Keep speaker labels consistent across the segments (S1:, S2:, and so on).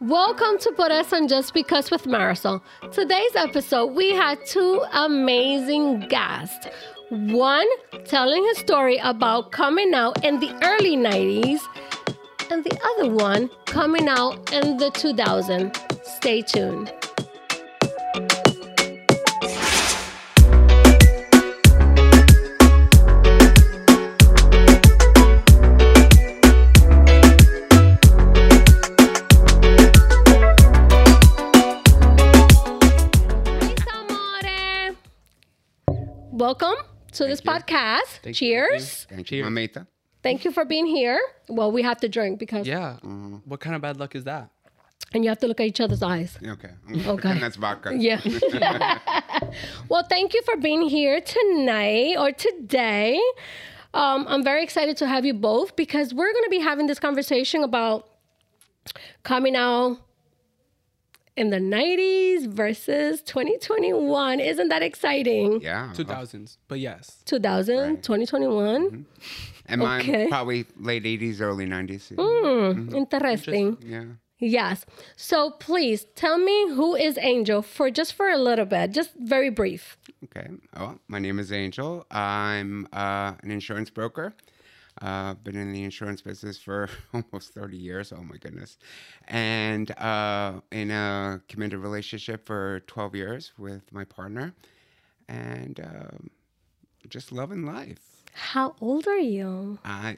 S1: Welcome to Eso and Just Because with Marisol. Today's episode, we had two amazing guests. One telling his story about coming out in the early 90s, and the other one coming out in the 2000s. Stay tuned. Welcome to this
S2: you.
S1: podcast.
S2: you.
S1: Cheers.
S2: Thank you,
S3: Cheers.
S2: mamita.
S1: Thank you for being here. Well, we have to drink because,
S3: Yeah. What kind of bad luck is that?
S1: and you have to look at each other's eyes.
S2: Okay.
S1: Okay.
S2: And that's vodka.
S1: Yeah. well, thank you for being here tonight or today. Um, I'm very excited to have you both because we're going to be having this conversation about coming out in the 90s versus 2021. Isn't that exciting?
S2: Yeah.
S3: 2000s. But yes.
S1: 2000, 2021.
S2: And mine
S1: Okay.
S2: probably late 80s, early 90s.
S1: Hmm, Interesting.
S2: Yeah.
S1: Yes. So please tell me who is Angel for just for a little bit, just very brief.
S2: Okay. Oh, my name is Angel. I'm uh, an insurance broker. Uh, been in the insurance business for almost 30 years. Oh my goodness. And uh, in a committed relationship for 12 years with my partner. And um, just loving life.
S1: How old are you?
S2: I,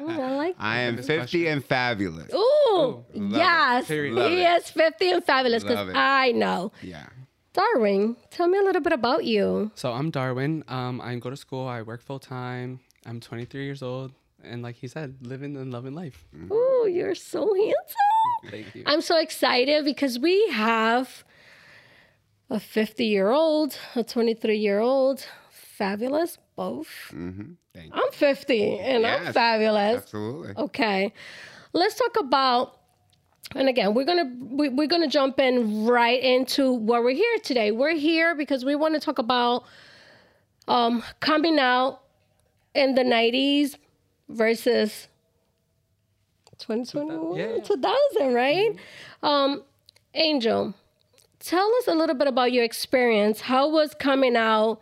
S1: Ooh, I like
S2: I am 50 and fabulous.
S1: Ooh,
S2: love it.
S1: yes.
S3: Period.
S2: Love
S1: he
S2: it.
S1: is 50 and fabulous because. I know.
S2: Yeah.
S1: Darwin, tell me a little bit about you.
S3: So I'm Darwin. Um, I go to school. I work full time. I'm 23 years old. And like he said, living and loving life.
S1: Oh, you're so handsome.
S3: Thank you.
S1: I'm so excited because we have a 50 year old, a 23 year old. Fabulous, both.
S2: Mm-hmm. Thank you.
S1: I'm 50 and I'm fabulous.
S2: Absolutely.
S1: Okay. Let's talk about and again, we're going to we, we're going to jump in right into what we're here today. We're here because we want to talk about um coming out in the 90s versus 2021
S3: Yeah, yeah.
S1: 2000, right? Um Angel, tell us a little bit about your experience. How was coming out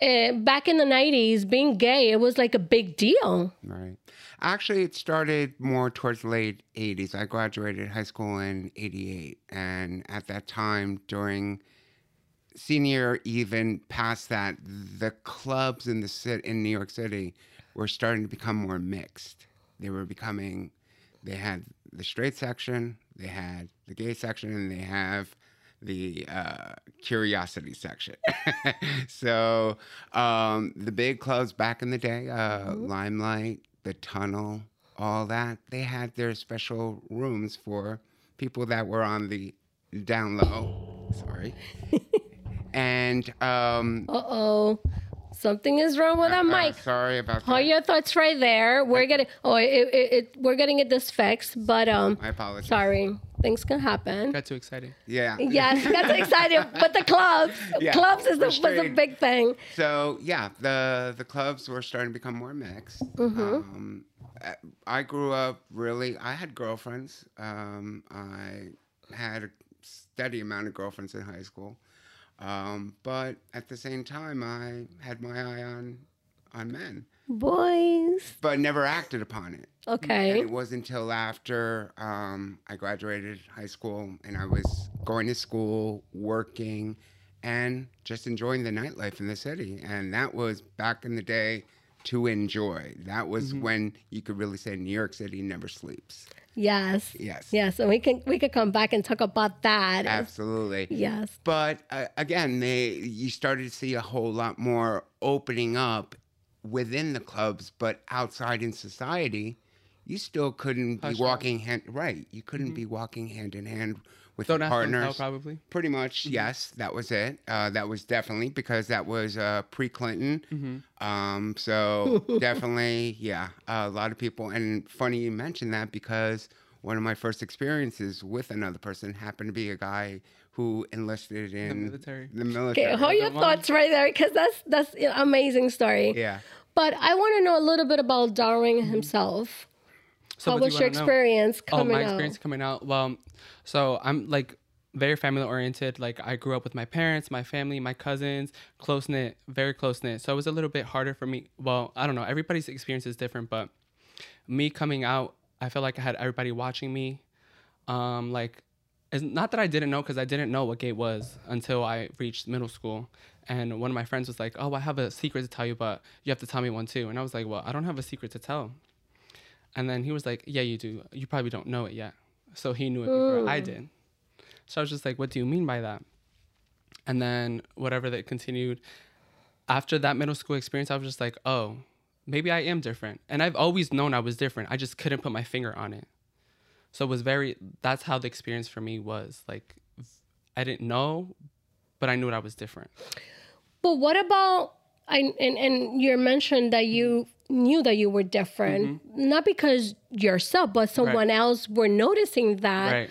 S1: uh, back in the 90s being gay? It was like a big deal.
S2: Right. Actually, it started more towards late 80s. I graduated high school in 88. And at that time, during senior, even past that, the clubs in the city, in New York City were starting to become more mixed. They were becoming, they had the straight section, they had the gay section, and they have the uh, curiosity section. so um, the big clubs back in the day, uh, Limelight, the Tunnel, all that, they had their special rooms for people that were on the down low. Sorry. and um,
S1: Uh oh. Something is wrong with our
S2: uh,
S1: mic.
S2: sorry about
S1: Hold
S2: that.
S1: your thoughts right there. We're getting oh it, it, it we're getting it this fixed, but um
S2: I apologize.
S1: sorry. Things can happen.
S3: Got too excited.
S2: Yeah.
S1: Yes, that's excited. But the clubs,
S2: Yeah,
S1: clubs is the, was a big thing.
S2: So yeah, the the clubs were starting to become more mixed.
S1: Mm-hmm.
S2: Um, I- I grew up really. I had girlfriends. Um, I had a steady amount of girlfriends in high school, um, but at the same time, I had my eye on on men,
S1: Boys.
S2: but never acted upon it. And
S1: Okay.
S2: it wasn't until after um, I graduated high school and I was going to school, working, and just enjoying the nightlife in the city. And that was back in the day to enjoy. That was when you could really say New York City never sleeps.
S1: Yes.
S2: Yes.
S1: Yes, and we can we could come back and talk about that.
S2: Absolutely.
S1: Yes.
S2: But uh, again, they you started to see a whole lot more opening up within the clubs, but outside in society, you still couldn't be
S3: Hush
S2: walking hand right. You couldn't be walking hand in hand with
S3: Don't
S2: your
S3: ask them
S2: partners.
S3: how, probably.
S2: Pretty much, yes, that was it. Uh, that was definitely because that was uh, pre-Clinton. Um, so definitely, yeah, a lot of people. And funny you mentioned that because one of my first experiences with another person happened to be a guy who enlisted in
S3: military.
S2: The military.
S1: Okay, hold your
S3: one.
S1: thoughts right there because that's that's an amazing story.
S2: Yeah.
S1: But I want to know a little bit about Darwin himself.
S3: So
S1: How
S3: what do
S1: was
S3: you
S1: your
S3: wanna know?
S1: experience
S3: Oh,
S1: coming
S3: my
S1: out?
S3: experience coming out. Well, so I'm like very family oriented. Like I grew up with my parents, my family, my cousins, close knit, very close knit. So it was a little bit harder for me. Well, I don't know. Everybody's experience is different, but me coming out, I felt like I had everybody watching me. Um, like, it's not that I didn't know because I didn't know what gay was until I reached middle school. And one of my friends was like, "Oh, I have a secret to tell you, but you have to tell me one too." And I was like, "Well, I don't have a secret to tell." And then he was like, "Yeah, you do. You probably don't know it yet." So he knew it before I did. So I was just like, "What do you mean by that?" And then whatever that continued after that middle school experience, I was just like, "Oh, maybe I am different." And I've always known I was different. I just couldn't put my finger on it. So it was very. That's how the experience for me was. Like, I didn't know, but I knew I was different.
S1: But what about I and and you mentioned that you knew that you were different, mm-hmm. not because yourself, but someone else were noticing that.
S3: Right.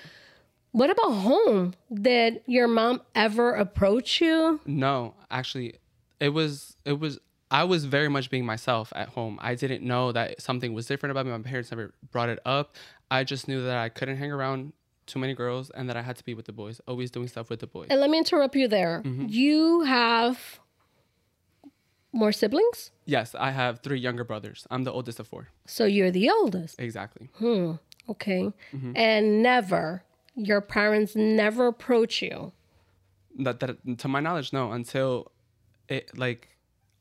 S1: What about home? Did your mom ever approach you?
S3: No, actually, it was it was I was very much being myself at home. I didn't know that something was different about me. My parents never brought it up. I just knew that I couldn't hang around too many girls and that I had to be with the boys, always doing stuff with the boys.
S1: And let me interrupt you there. Mm-hmm. You have more siblings,
S3: Yes, I have three younger brothers. I'm the oldest of four.
S1: so you're the oldest.
S3: Exactly.
S1: Hmm, okay. Mm-hmm. And never, your parents never approach you.
S3: That that to my knowledge, no. Until it like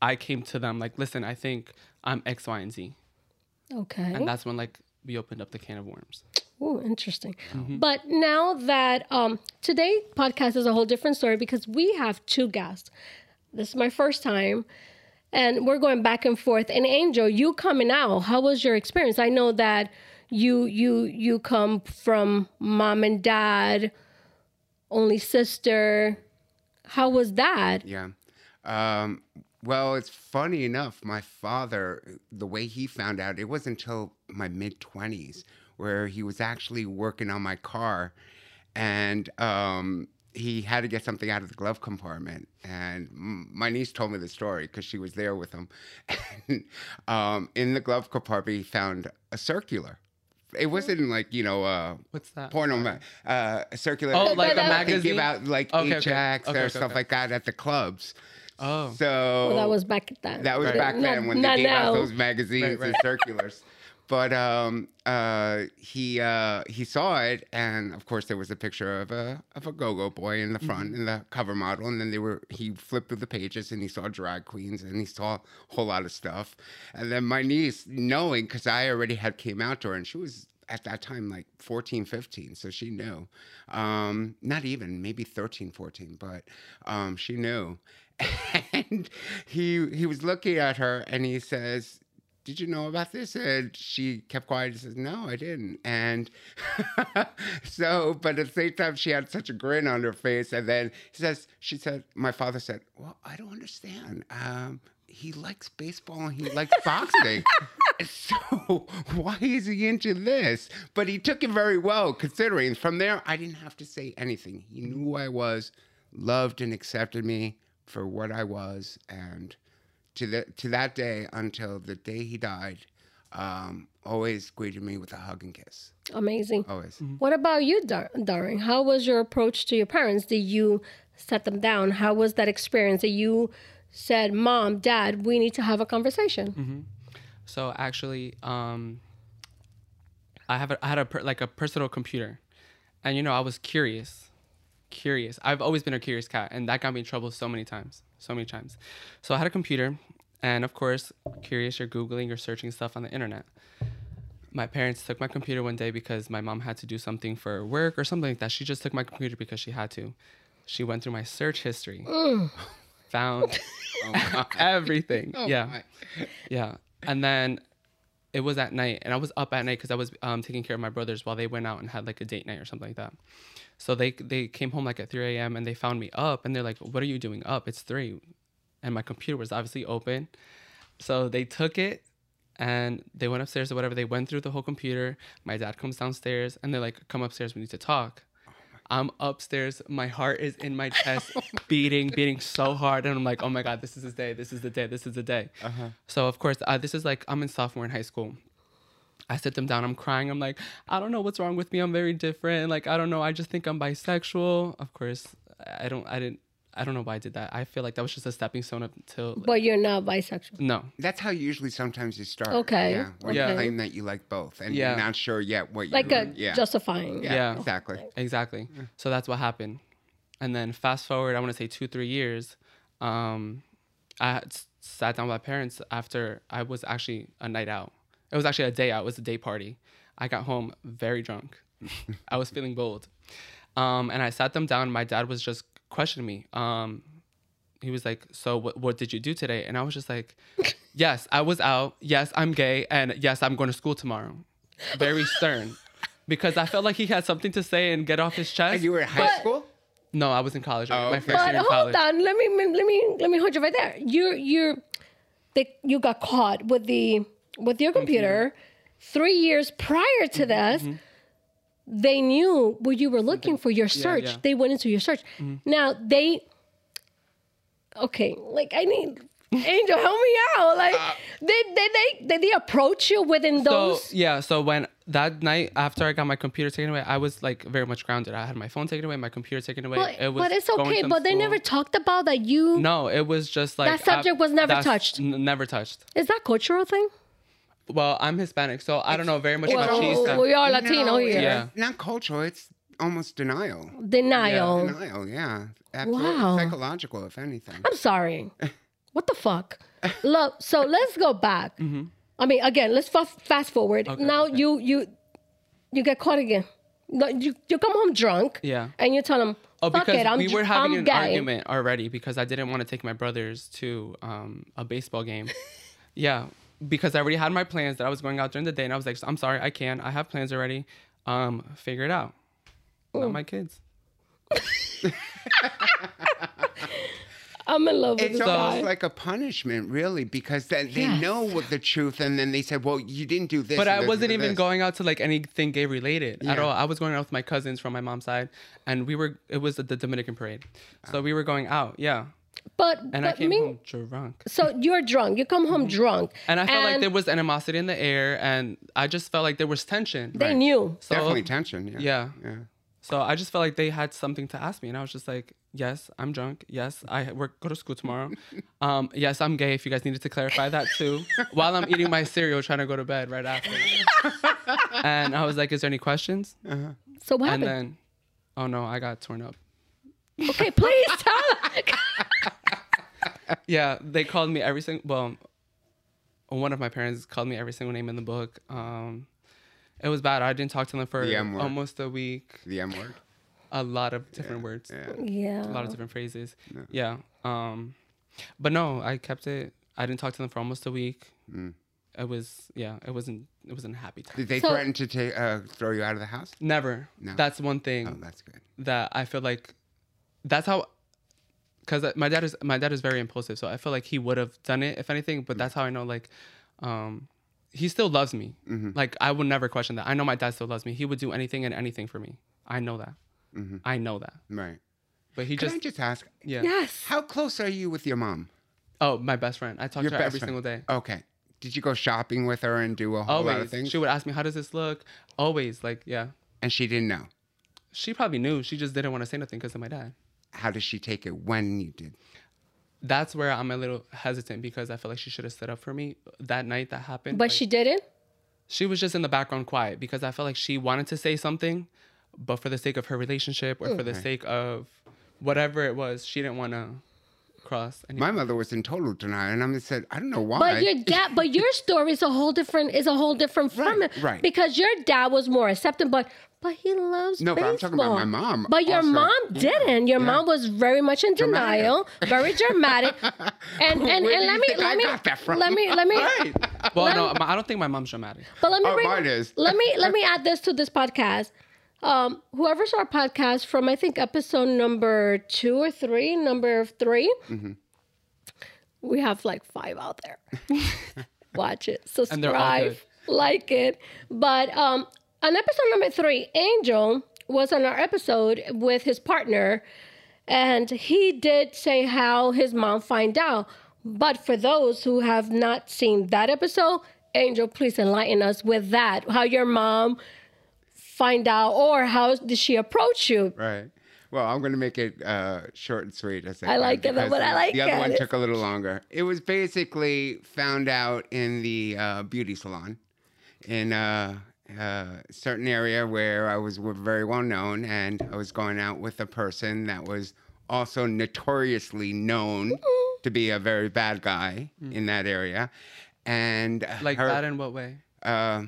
S3: I came to them like, listen, I think I'm X, Y, and Z,
S1: Okay.
S3: and that's when like we opened up the can of worms.
S1: Oh, interesting. But now that um, today podcast is a whole different story because we have two guests. This is my first time, and we're going back and forth. And Angel, you coming out, how was your experience? I know that you you you come from mom and dad, only sister. How was that?
S2: Yeah. Um, well, it's funny enough. My father, the way he found out, it wasn't until my mid 20s where he was actually working on my car and um, he had to get something out of the glove compartment. And my niece told me the story because she was there with him. And um, in the glove compartment, he found a circular. It wasn't like, you know, uh,
S3: What's that?
S2: porno, ma- uh, circular.
S3: Oh, like a
S1: uh,
S3: magazine.
S2: give out like
S3: Okay, okay.
S2: HX
S3: Okay,
S2: or
S3: okay,
S2: stuff
S3: okay.
S2: like that at the clubs.
S3: Oh.
S2: So
S1: Well, that was back then.
S2: that was
S3: Right.
S2: back
S1: Not-
S2: then when
S1: not
S2: they gave
S1: now.
S2: out those magazines
S3: Right,
S2: and circulars. But um, uh, he uh, he saw it, and of course there was a picture of a of a go-go boy in the front in the cover model, and then they were he flipped through the pages and he saw drag queens and he saw a whole lot of stuff, and then my niece knowing because I already had came out to her and she was at that time like 14 15 so she knew um not even maybe 13 14 but um she knew and he he was looking at her and he says did you know about this? And she kept quiet and says no i didn't. And so but at the same time she had such a grin on her face. And then he says she said my father said well i don't understand. Um he likes baseball and he likes boxing. So why is he into this? But he took it very well, considering from there I didn't have to say anything. He knew who I was, loved and accepted me for what I was, and to the to that day until the day he died, um, always greeted me with a hug and kiss.
S1: Amazing.
S2: Always.
S1: What about you, Dar- Darren? How was your approach to your parents? Did you set them down? How was that experience? That you said, "Mom, Dad, we need to have a conversation."
S3: So actually, um, I have a, I had a per, like a personal computer, and you know I was curious, curious. I've always been a curious cat, and that got me in trouble so many times, so many times. So I had a computer, and of course, curious, you're googling, you're searching stuff on the internet. My parents took my computer one day because my mom had to do something for work or something like that. She just took my computer because she had to. She went through my search history, found oh everything.
S2: Oh,
S3: yeah.
S2: my.
S3: Yeah. And then it was at night, and I was up at night because I was um, taking care of my brothers while they went out and had like a date night or something like that. So they they came home like at 3 a.m. and they found me up, and they're like, "What are you doing up? It's three, and my computer was obviously open. So they took it and they went upstairs or whatever. They went through the whole computer. My dad comes downstairs and they're like, "Come upstairs, we need to talk." I'm upstairs. My heart is in my chest, beating, beating so hard, and I'm like, "Oh my god, this is the day. This is the day. This is the day." Uh-huh. So of course, uh, this is like I'm in sophomore in high school. I sit them down. I'm crying. I'm like, I don't know what's wrong with me. I'm very different. Like, I don't know. I just think I'm bisexual. Of course, I don't. I didn't. I don't know why I did that. I feel like that was just a stepping stone up till.
S1: But you're not bisexual.
S3: no.
S2: That's how usually sometimes you start.
S1: Okay,
S2: Yeah. Where
S3: okay.
S2: you claim that you like both and
S3: Yeah.
S2: you're not sure yet what you
S1: Like
S2: you
S1: a
S2: yeah.
S1: justifying.
S2: yeah,
S3: Yeah.
S2: Exactly.
S3: Exactly. So that's what happened. And then fast forward, I want to say two, three years. Um, I had sat down with my parents after I was actually a night out. It was actually a day out. It was a day party. I got home very drunk. I was feeling bold. Um, and I sat them down. My dad was just questioning me. Um, he was like, "So what, what did you do today?" And I was just like, "Yes, I was out. Yes, I'm gay, and yes, I'm going to school tomorrow." Very stern, because I felt like he had something to say and get off his chest.
S2: And you were in high
S1: But-
S2: school?
S3: No, I was in college.
S2: Oh,
S3: my
S2: okay.
S3: first
S1: But
S3: year in
S1: hold
S3: college.
S1: on, let me let me let me hold you right there. You're you're they, you got caught with the with your computer three years prior
S3: Mm-hmm,
S1: to this. They knew what you were looking for. Your search.
S3: yeah. Mm-hmm.
S1: They went into your search. Now they. Okay, like I need Angel, help me out. Like, did, did they did they approach you within
S3: So
S1: those?
S3: yeah, so when that night after I got my computer taken away, I was like very much grounded. I had my phone taken away, my computer taken away.
S1: but,
S3: it was
S1: but it's okay. But they
S3: school.
S1: never talked about that. You
S3: No, it was just like
S1: That subject was never touched?
S3: n- never touched.
S1: is that cultural thing?
S3: Well, I'm Hispanic, so I don't know very much
S1: Well,
S3: about cheese. stuff.
S1: we are Latino
S2: No,
S1: here.
S2: it's
S3: Yeah.
S2: Not cultural. It's almost denial.
S1: Denial.
S2: Denial, yeah. Absolutely.
S1: Wow.
S2: Psychological, if anything.
S1: I'm sorry. what the fuck? Look, so let's go back. I mean, again, let's fa- fast forward. now
S3: okay.
S1: you you you get caught again. No, You you come home drunk.
S3: Yeah.
S1: And you tell them,
S3: Oh,
S1: fuck
S3: because
S1: it, I'm
S3: we
S1: ju-
S3: were having
S1: I'm
S3: an
S1: gay.
S3: argument already because I didn't want to take my brothers to um, a baseball game. yeah, because I already had my plans that I was going out during the day, and I was like, "I'm sorry, I can't. I have plans already. Um, figure it out. Not my kids."
S1: I'm in love with
S2: It's
S1: this
S2: almost
S1: guy.
S2: like a punishment, really, because then they
S1: Yes.
S2: know what the truth, and then they said, "Well, you didn't do this."
S3: But I
S2: this
S3: wasn't even
S2: this."
S3: going out to like anything gay related at all. I was going out with my cousins from my mom's side, and we were. It was the Dominican parade, so we were going out. Yeah,
S1: but
S3: and I
S1: but
S3: came
S1: me,
S3: home drunk.
S1: so you're drunk. You come home drunk.
S3: Mm-hmm. And I felt like there was animosity in the air, and I just felt like there was tension.
S1: they
S2: Right.
S1: knew.
S3: So,
S2: Definitely tension. Yeah.
S3: Yeah.
S2: Yeah.
S3: So I just felt like they had something to ask me, and I was just like, "Yes, I'm drunk. Yes, I work go to school tomorrow. Um, yes, I'm gay. If you guys needed to clarify that too, while I'm eating my cereal, trying to go to bed right after." and I was like, "Is there any questions?"
S1: So what
S3: And
S1: happened?
S3: then, oh no, I got torn up.
S1: okay, please tell.
S3: Yeah, they called me every single. Well, one of my parents called me every single name in the book. Um, it was bad. I didn't talk to them for
S2: The
S3: almost a week.
S2: The M word.
S3: A lot of different words.
S2: Yeah.
S1: yeah.
S3: a lot of different phrases. Yeah. Um, but no, I kept it. I didn't talk to them for almost a week. It was yeah. It wasn't. It wasn't a happy time.
S2: Did they
S1: So-
S2: threaten to take uh, throw you out of the house?
S3: Never.
S2: No.
S3: That's one thing
S2: Oh, that's good.
S3: that I feel like. That's how. Because my dad is my dad is very impulsive, so I feel like he would have done it if anything. But that's how I know like, um, he still loves me.
S2: Mm-hmm.
S3: Like I would never question that. I know my dad still loves me. He would do anything and anything for me. I know that. I know that.
S2: Right.
S3: But he
S2: Mm-hmm. Can
S3: just
S2: I just ask,
S3: yeah.
S1: Yes.
S2: how close are you with your mom?
S3: Oh, my best friend. I talk
S2: Your
S3: to her every
S2: friend.
S3: single day.
S2: Okay. Did you go shopping with her and do a whole lot of
S3: Always.
S2: things?
S3: She would ask me, "How does this look?" Always, like, yeah.
S2: and she didn't know.
S3: She probably knew. She just didn't want to say nothing because of my dad.
S2: How did she take it when you did?
S3: That's where I'm a little hesitant because I feel like she should have stood up for me that night that happened.
S1: But
S3: like,
S1: she didn't.
S3: she was just in the background quiet because I felt like she wanted to say something, but for the sake of her relationship or for the sake of whatever it was, she didn't want to cross. Any-
S2: My mother was in total denial, and I am said, I don't know why.
S1: But your dad, but your story is a whole different, is a whole different from
S2: Right,
S1: it,
S2: right.
S1: Because your dad was more accepting, but but he loves
S2: No, but I'm talking about my mom
S1: But your
S2: also.
S1: mom didn't. Your mom was very much in
S2: Dramatic.
S1: denial, very dramatic. And and, and
S2: do you
S1: let me let me
S2: got that
S1: let me let me
S3: well, no, I don't think my mom's dramatic.
S1: But let me
S2: Oh,
S1: bring,
S2: mine is.
S1: let me let me add this to this podcast. Um, whoever saw our podcast from I think episode number two or three, number 3
S2: Mm-hmm.
S1: we have like five out there. Watch it,
S3: And they're all
S1: subscribe, like it. But um, on episode number three, Angel was on our episode with his partner, and he did say how his mom find out. But for those who have not seen that episode, Angel, please enlighten us with that. How your mom find out, or how did she approach you?
S2: Right. Well, I'm going to make it uh, short and sweet. As
S1: I like it,
S2: because
S1: but I
S2: the-
S1: like
S2: the other one
S1: it.
S2: took a little longer. It was basically found out in the uh, beauty salon in a, a certain area where I was very well known, and I was going out with a person that was also notoriously known to be a very bad guy in that area, and
S3: Like
S2: her,
S3: that in what way?
S2: uh,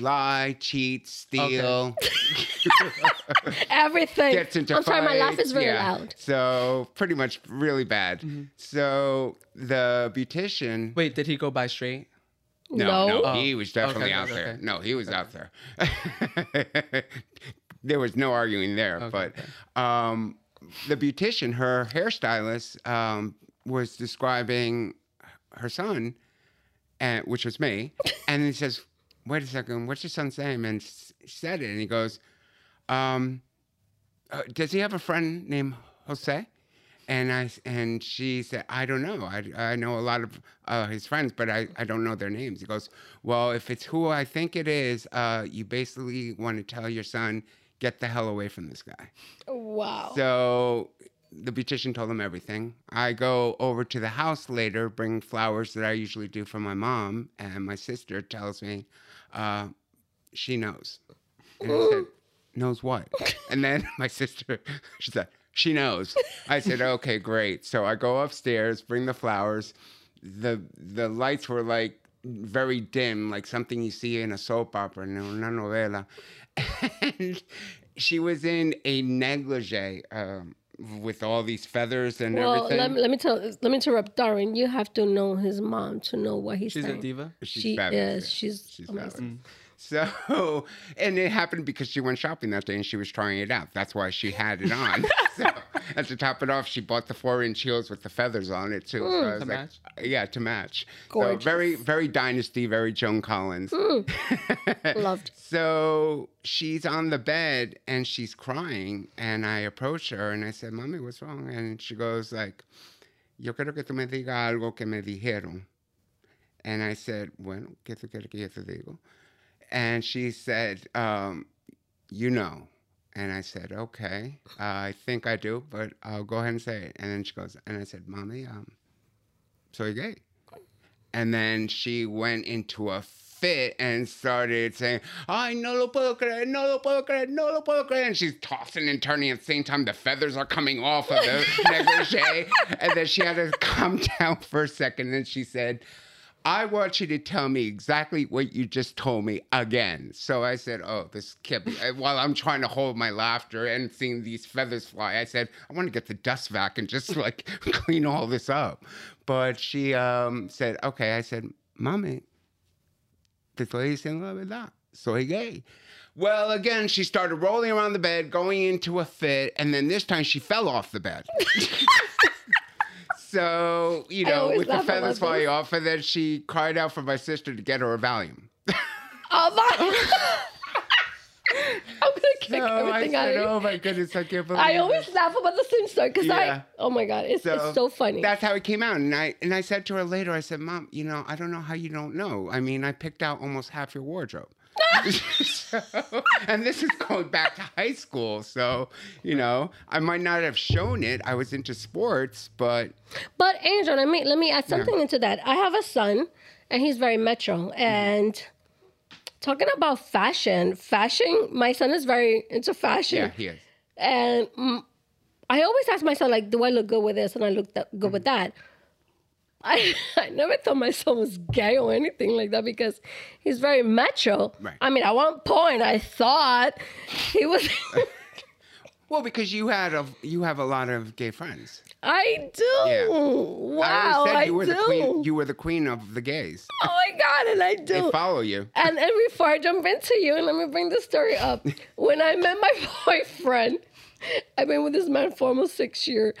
S2: lie, cheat, steal.
S1: Everything.
S2: gets into
S1: I'm sorry, my laugh is very
S2: yeah.
S1: loud.
S2: So pretty much really bad. So the beautician.
S3: Wait, did he go by straight?
S2: No,
S1: No.
S2: no, he was definitely
S3: okay,
S2: out
S3: okay,
S2: there. No, he was out there. there was no arguing there.
S3: Okay,
S2: but um, the beautician, her hairstylist, um, was describing her son, and which was me, and he says, "Wait a second, what's your son's name?" And said it, and he goes, um, uh, "Does he have a friend named Jose?" And I and she said, I don't know. I, I know a lot of uh, his friends, but I, I don't know their names. He goes, Well, if it's who I think it is, uh, you basically want to tell your son, get the hell away from this guy.
S1: Wow.
S2: So the beautician told him everything. I go over to the house later, bring flowers that I usually do for my mom, and my sister tells me uh, she knows. And I said, knows what? And then my sister, she said, she knows. I said, okay, great. So I go upstairs, bring the flowers. The the lights were like very dim, like something you see in a soap opera, in una novela. And she was in a negligee um, with all these feathers and
S1: well,
S2: everything.
S1: let me, let me tell. Let me interrupt, Darwin. You have to know his mom to know what he's
S3: She's
S1: saying.
S3: a diva.
S2: She's
S1: she
S2: fabulous,
S1: is.
S2: yeah.
S1: She's,
S2: She's
S1: amazing.
S2: fabulous. Mm. So, and it happened because she went shopping that day and she was trying it out. That's why she had it on. so, and to top it off, she bought the four-inch heels with the feathers on it too. So
S3: To
S2: like,
S3: match?
S2: yeah, to match.
S1: Gorgeous.
S2: So very, very dynasty, very Joan Collins.
S1: Loved.
S2: So she's on the bed and she's crying, and I approach her and I said, "Mommy, what's wrong?" And she goes like, "Yo quiero que tú me digas algo que me dijeron." And I said, "Bueno, ¿qué tú quieres que yo te digo?" And she said, um, "You know." And I said, "Okay, uh, I think I do, but I'll go ahead and say it." And then she goes, and I said, "Mommy, um, soy gay." And then she went into a fit and started saying, I no lo puedo creer, no lo puedo creer, no lo puedo creer. And she's tossing and turning at the same time. The feathers are coming off of the negligee. And then she had to calm down for a second. And she said, I want you to tell me exactly what you just told me again. So I said, Oh, this can't be. While I'm trying to hold my laughter and seeing these feathers fly, I said, I want to get the dust vac and just like clean all this up. But she um, said, Okay. I said, Mommy, this te estoy diciendo la verdad. Soy gay. Well, again, she started rolling around the bed, going into a fit, and then this time she fell off the bed. so, you know, with the feathers falling
S1: this.
S2: off, and then she cried out for my sister to get her a Valium.
S1: Oh my! I'm gonna kick
S2: So I
S1: everything out of you.
S2: oh my goodness, I can't believe
S1: I
S2: it."
S1: always laugh about the same story because
S2: Yeah.
S1: I. Oh my god, it's it's so funny.
S2: That's how it came out. And I and I said to her later, I said, Mom, you know, I don't know how you don't know. I mean, I picked out almost half your wardrobe. So- and this is going back to high school. So, you know, I might not have shown it. I was into sports, but
S1: But Angel, let me let me add something into that. I have a son, and he's very metro. And talking about fashion, fashion. My son is very into fashion,
S2: yeah, he is.
S1: and I always ask my son like, "Do I look good with this?" And I look th- good with mm-hmm. that. I, I never thought my son was gay or anything like that because he's very macho.
S2: Right.
S1: I mean, at one point I thought he was.
S2: Well, because you had a you have a lot of gay friends.
S1: I do.
S2: Yeah.
S1: Wow,
S2: I you were
S1: do.
S2: the queen. You were the queen of the gays.
S1: oh my god, and I do.
S2: They follow you.
S1: And, and before I jump into you, and let me bring the story up. when I met my boyfriend, I've been with this man for almost six years.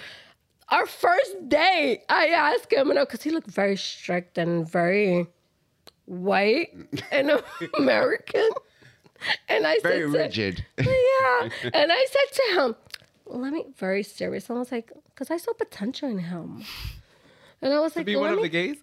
S1: Our first day, I asked him, you know, because he looked very strict and very white and American. And I
S2: Very
S1: said, to-
S2: rigid.
S1: yeah. And I said to him, let me, very serious. I was like, because I saw potential in him. And I was like,
S3: Be one of
S1: me-
S3: the gays.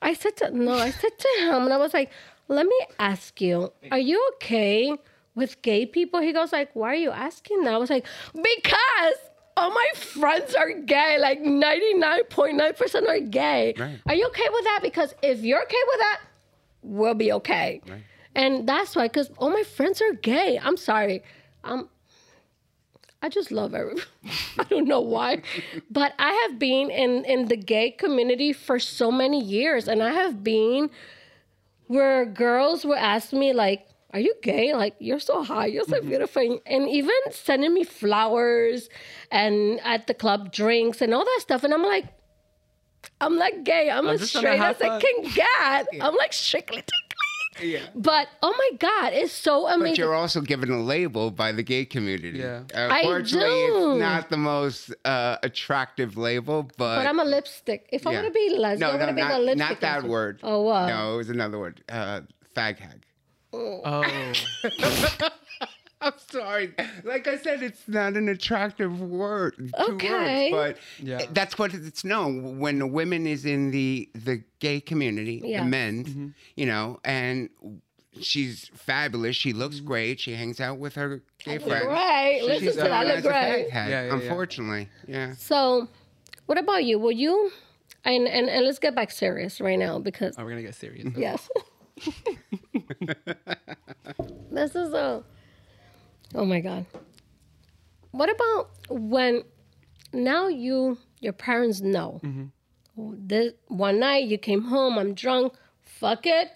S1: I said to no, I said to him, and I was like, "Let me ask you, are you okay with gay people?" He goes like, "Why are you asking that?" I was like, "Because." All my friends are gay, like 99.9% are gay.
S2: Right.
S1: Are you okay with that? Because if you're okay with that, we'll be okay.
S2: Right.
S1: And that's why, because all my friends are gay. I'm sorry. Um, I just love every. I don't know why, but I have been in in the gay community for so many years, and I have been where girls will ask me like, "Are you gay? Like you're so hot, you're so beautiful," and even sending me flowers and at the club drinks and all that stuff, and I'm like. I'm not gay. I'm, as
S3: just trying to
S1: straight as I
S3: fun.
S1: can get. I'm like strictly tickly.
S2: Yeah.
S1: But oh my God, it's so amazing.
S2: But you're also given a label by the gay community.
S3: Yeah.
S1: I
S2: Unfortunately,
S1: do.
S2: it's not the most uh, attractive label, but.
S1: But I'm a lipstick. If
S2: I'm
S1: going to be lesbian,
S2: no,
S1: I'm
S2: no,
S1: gonna be
S2: not,
S1: the lipstick.
S2: not that
S1: lesbian.
S2: word.
S1: Oh what?
S2: No, it was another word. Uh, fag hag.
S3: Oh,
S2: I'm sorry. Like I said, it's not an attractive word. Two
S1: Okay.
S2: words, but
S3: Yeah.
S2: that's what it's known. When a woman is in the the gay community,
S1: Yeah.
S2: the men, mm-hmm. you know, and she's fabulous. She looks mm-hmm. great. She hangs out with her gay friends.
S1: Great. Listen
S2: She's
S1: to. I look
S2: a fag
S1: great.
S2: hag,
S3: Yeah, yeah, yeah.
S2: unfortunately. Yeah.
S1: So, what about you? Will you? And, and and let's get back serious right now because
S3: oh, we're gonna get serious.
S1: yes, this is a. Oh my god. What about when now you your parents know? Mm-hmm. This one night you came home. I'm drunk. Fuck it.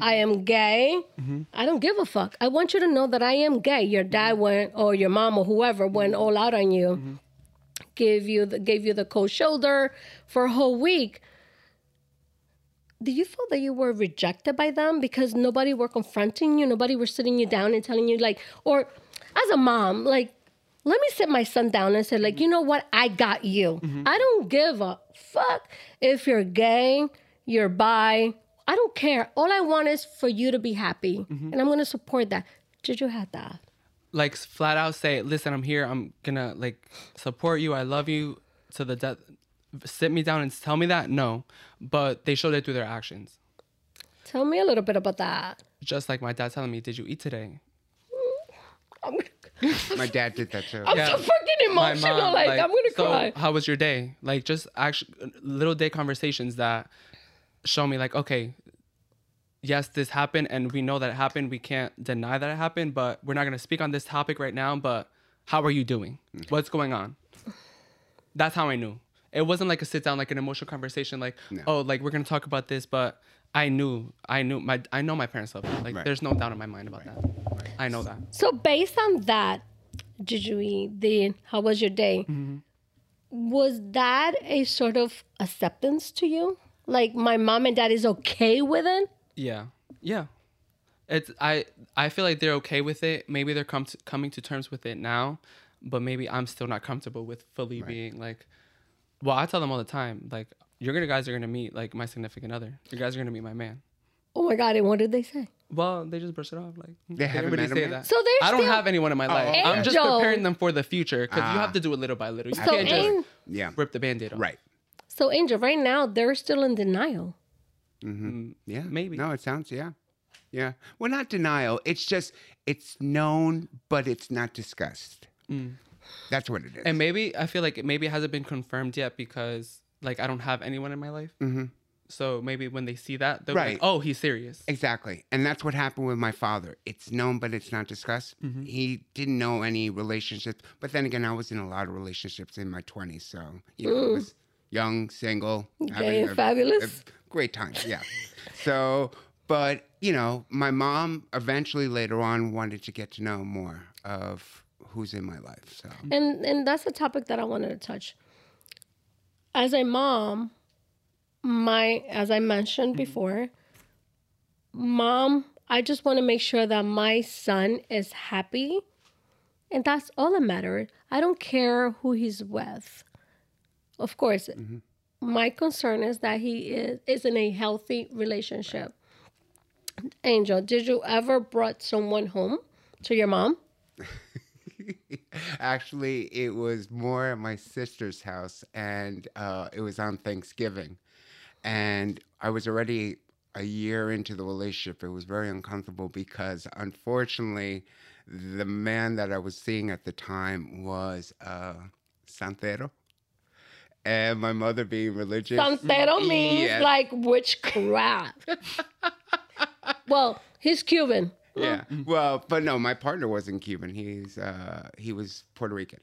S1: I am gay. Mm-hmm. I don't give a fuck. I want you to know that I am gay. Your dad mm-hmm. went, or your mom, or whoever went all out on you, gave you the, gave you the cold shoulder for a whole week. Do you feel that you were rejected by them because nobody were confronting you, nobody were sitting you down and telling you like, or as a mom, like, let me sit my son down and say like, you know what, I got you. Mm-hmm. I don't give a fuck if you're gay, you're bi. I don't care. All I want is for you to be happy, mm-hmm. and I'm gonna support that. Did you have that?
S3: Like flat out say, listen, I'm here. I'm gonna like support you. I love you to the death. Sit me down and tell me that. No, but they showed it through their actions.
S1: Tell me a little bit about that.
S3: Just like my dad telling me, "Did you eat today?"
S2: My dad did that too.
S1: I'm
S3: Yeah.
S1: so fucking emotional.
S3: mom,
S1: like, I'm gonna
S3: so
S1: cry.
S3: How was your day? Like just actually little day conversations that show me like, okay, yes, this happened and we know that it happened. We can't deny that it happened, but we're not gonna speak on this topic right now. But how are you doing? Mm-hmm. What's going on? That's how I knew. It wasn't like a sit down, like an emotional conversation, like, oh, like we're gonna talk about this, but I knew, I knew my, I know my parents love me. Like,
S2: Right.
S3: there's no doubt in my mind about that. I know that.
S1: So based on that, did you eat? The how was your day? Mm-hmm. Was that a sort of acceptance to you? Like my mom and dad is okay with it?
S3: Yeah, yeah. It's I I feel like they're okay with it. Maybe they're come to, coming to terms with it now, but maybe I'm still not comfortable with fully being like. Well, I tell them all the time, like you're gonna guys are gonna meet like my significant other. You guys are gonna meet my man.
S1: Oh my god! And what did they say?
S3: Well, they just brush it off. Like
S2: They haven't met him yet?
S1: So they're
S3: I don't
S1: still-
S3: have anyone in my life.
S2: okay.
S3: I'm just preparing them for the future because you
S2: Ah.
S3: have to do it little by little. You
S1: So
S3: can't just
S2: Yeah.
S3: rip the band-aid off.
S2: Right.
S1: so Angel, right now they're still in denial. Mm-hmm.
S2: Yeah.
S3: Maybe.
S2: No, it sounds, yeah. Yeah. Well, not denial. It's just, it's known, but it's not discussed. That's what it is.
S3: And maybe I feel like it maybe it hasn't been confirmed yet because like I don't have anyone in my life.
S2: hmm
S3: So maybe when they see that, they're like,
S2: Right.
S3: "Oh, he's serious."
S2: Exactly. And that's what happened with my father. It's known, but it's not discussed.
S3: Mm-hmm.
S2: He didn't know any relationships. But then again, I was in a lot of relationships in my 20s. So, you know, I was young, single,
S1: Gay and fabulous.
S2: great times. Yeah. so, but, you know, my mom eventually later on wanted to get to know more of who's in my life. So,
S1: And and that's a topic that I wanted to touch. As a mom, my as I mentioned mm-hmm. before, mom, I just want to make sure that my son is happy. And that's all that matters. I don't care who he's with. Of course, mm-hmm. my concern is that he is, is in a healthy relationship. Angel, did you ever brought someone home to your mom?
S2: Actually, it was more at my sister's house, and uh, it was on Thanksgiving. and I was already a year into the relationship. It was very uncomfortable because, unfortunately, the man that I was seeing at the time was uh, Santero. And my mother being religious.
S1: Santero means
S2: Yes.
S1: like witchcraft. well, he's Cuban.
S2: Yeah. Well, but no, my partner wasn't Cuban. He's uh he was Puerto Rican.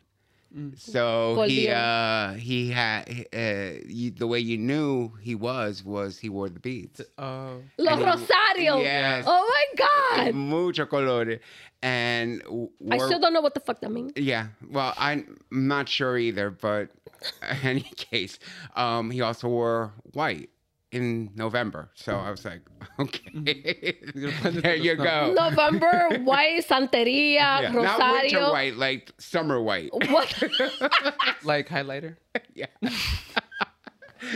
S2: So
S1: Por
S2: he uh he had uh you, the way you knew he was was he wore the beads.
S3: Oh.
S1: Los
S2: And he-
S1: Rosario.
S2: Yes.
S1: Oh my God.
S2: Mucho colores. And w-
S1: I
S2: wore-
S1: still don't know what the fuck that means.
S2: yeah. Well, I'm not sure either, but in any case, um he also wore white in November. So I was like, okay. there you go.
S1: November, white, Santeria,
S2: Yeah, Not winter
S1: Rosario.
S2: white, like summer white.
S1: What?
S3: Like highlighter?
S2: yeah.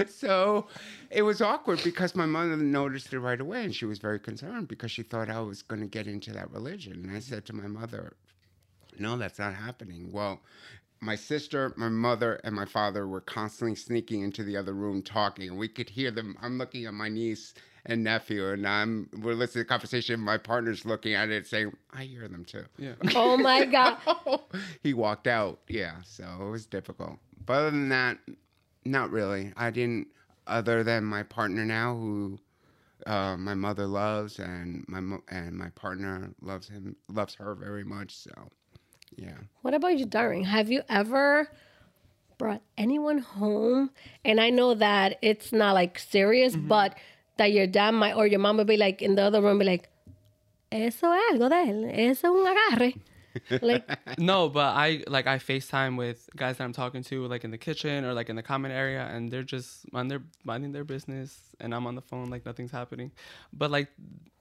S2: so it was awkward because my mother noticed it right away and she was very concerned because she thought I was going to get into that religion. And I said to my mother, no, that's not happening. Well, my sister, my mother, and my father were constantly sneaking into the other room talking, and we could hear them. I'm looking at my niece and nephew, and I'm we're listening to the conversation. My partner's looking at it, saying, "I hear them too."
S3: Yeah.
S1: oh my God.
S2: he walked out. Yeah, so it was difficult. But other than that, not really. I didn't. Other than my partner now, who uh, my mother loves, and my mo- and my partner loves him, loves her very much. So, yeah.
S1: What about you, darling? Have you ever brought anyone home? And I know that it's not like serious,
S2: Mm-hmm.
S1: but that your dad might or your mom would be like in the other room, be like, "Eso es algo de él. Eso es un agarre." Like,
S3: No, but I like I FaceTime with guys that I'm talking to, like in the kitchen or like in the common area, and they're just on their minding their business, and I'm on the phone like nothing's happening. But like,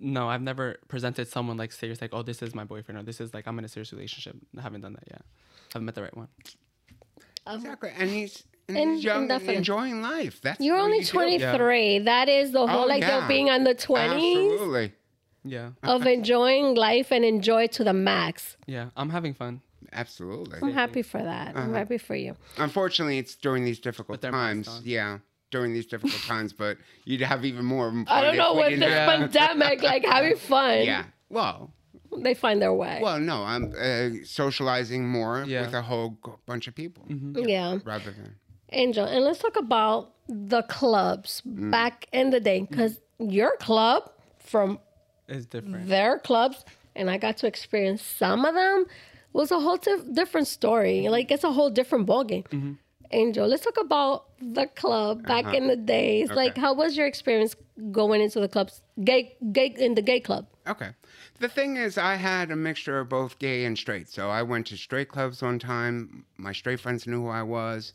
S3: no, I've never presented someone like serious, like oh this is my boyfriend or this is like I'm in a serious relationship. I haven't done that yet. I haven't met the right one.
S2: Um, exactly. And he's, and
S1: And-
S2: young and enjoying life. That's
S1: you're only
S2: you do.
S1: 23. That is the whole
S2: Oh,
S1: like
S2: yeah.
S1: you're being on the 20s
S2: Absolutely.
S3: Yeah,
S1: of enjoying life and enjoy to the max.
S3: yeah, I'm having fun.
S2: Absolutely.
S1: I'm happy for that.
S2: Uh-huh.
S1: I'm happy for you.
S2: Unfortunately, it's during these difficult times. Yeah. During these difficult times, but you'd have even more fun.
S1: I don't know with
S2: didn't
S1: this
S2: have-
S1: pandemic, like having fun.
S2: Yeah. Well,
S1: They find their way.
S2: well, no, I'm uh, socializing more
S3: Yeah.
S2: with a whole bunch of people
S1: yeah.
S2: rather than.
S1: Angel, and let's talk about the clubs
S2: Mm.
S1: back in the day because your club from
S3: It's different.
S1: their clubs, and I got to experience some of them, was a whole tif- different story. Like it's a whole different ballgame.
S2: Mm-hmm.
S1: Angel, let's talk about the club back
S2: Uh-huh.
S1: in the days. Like, how was your experience going into the clubs, gay, gay in the gay club?
S2: Okay. The thing is, I had a mixture of both gay and straight. So I went to straight clubs one time. My straight friends knew who I was.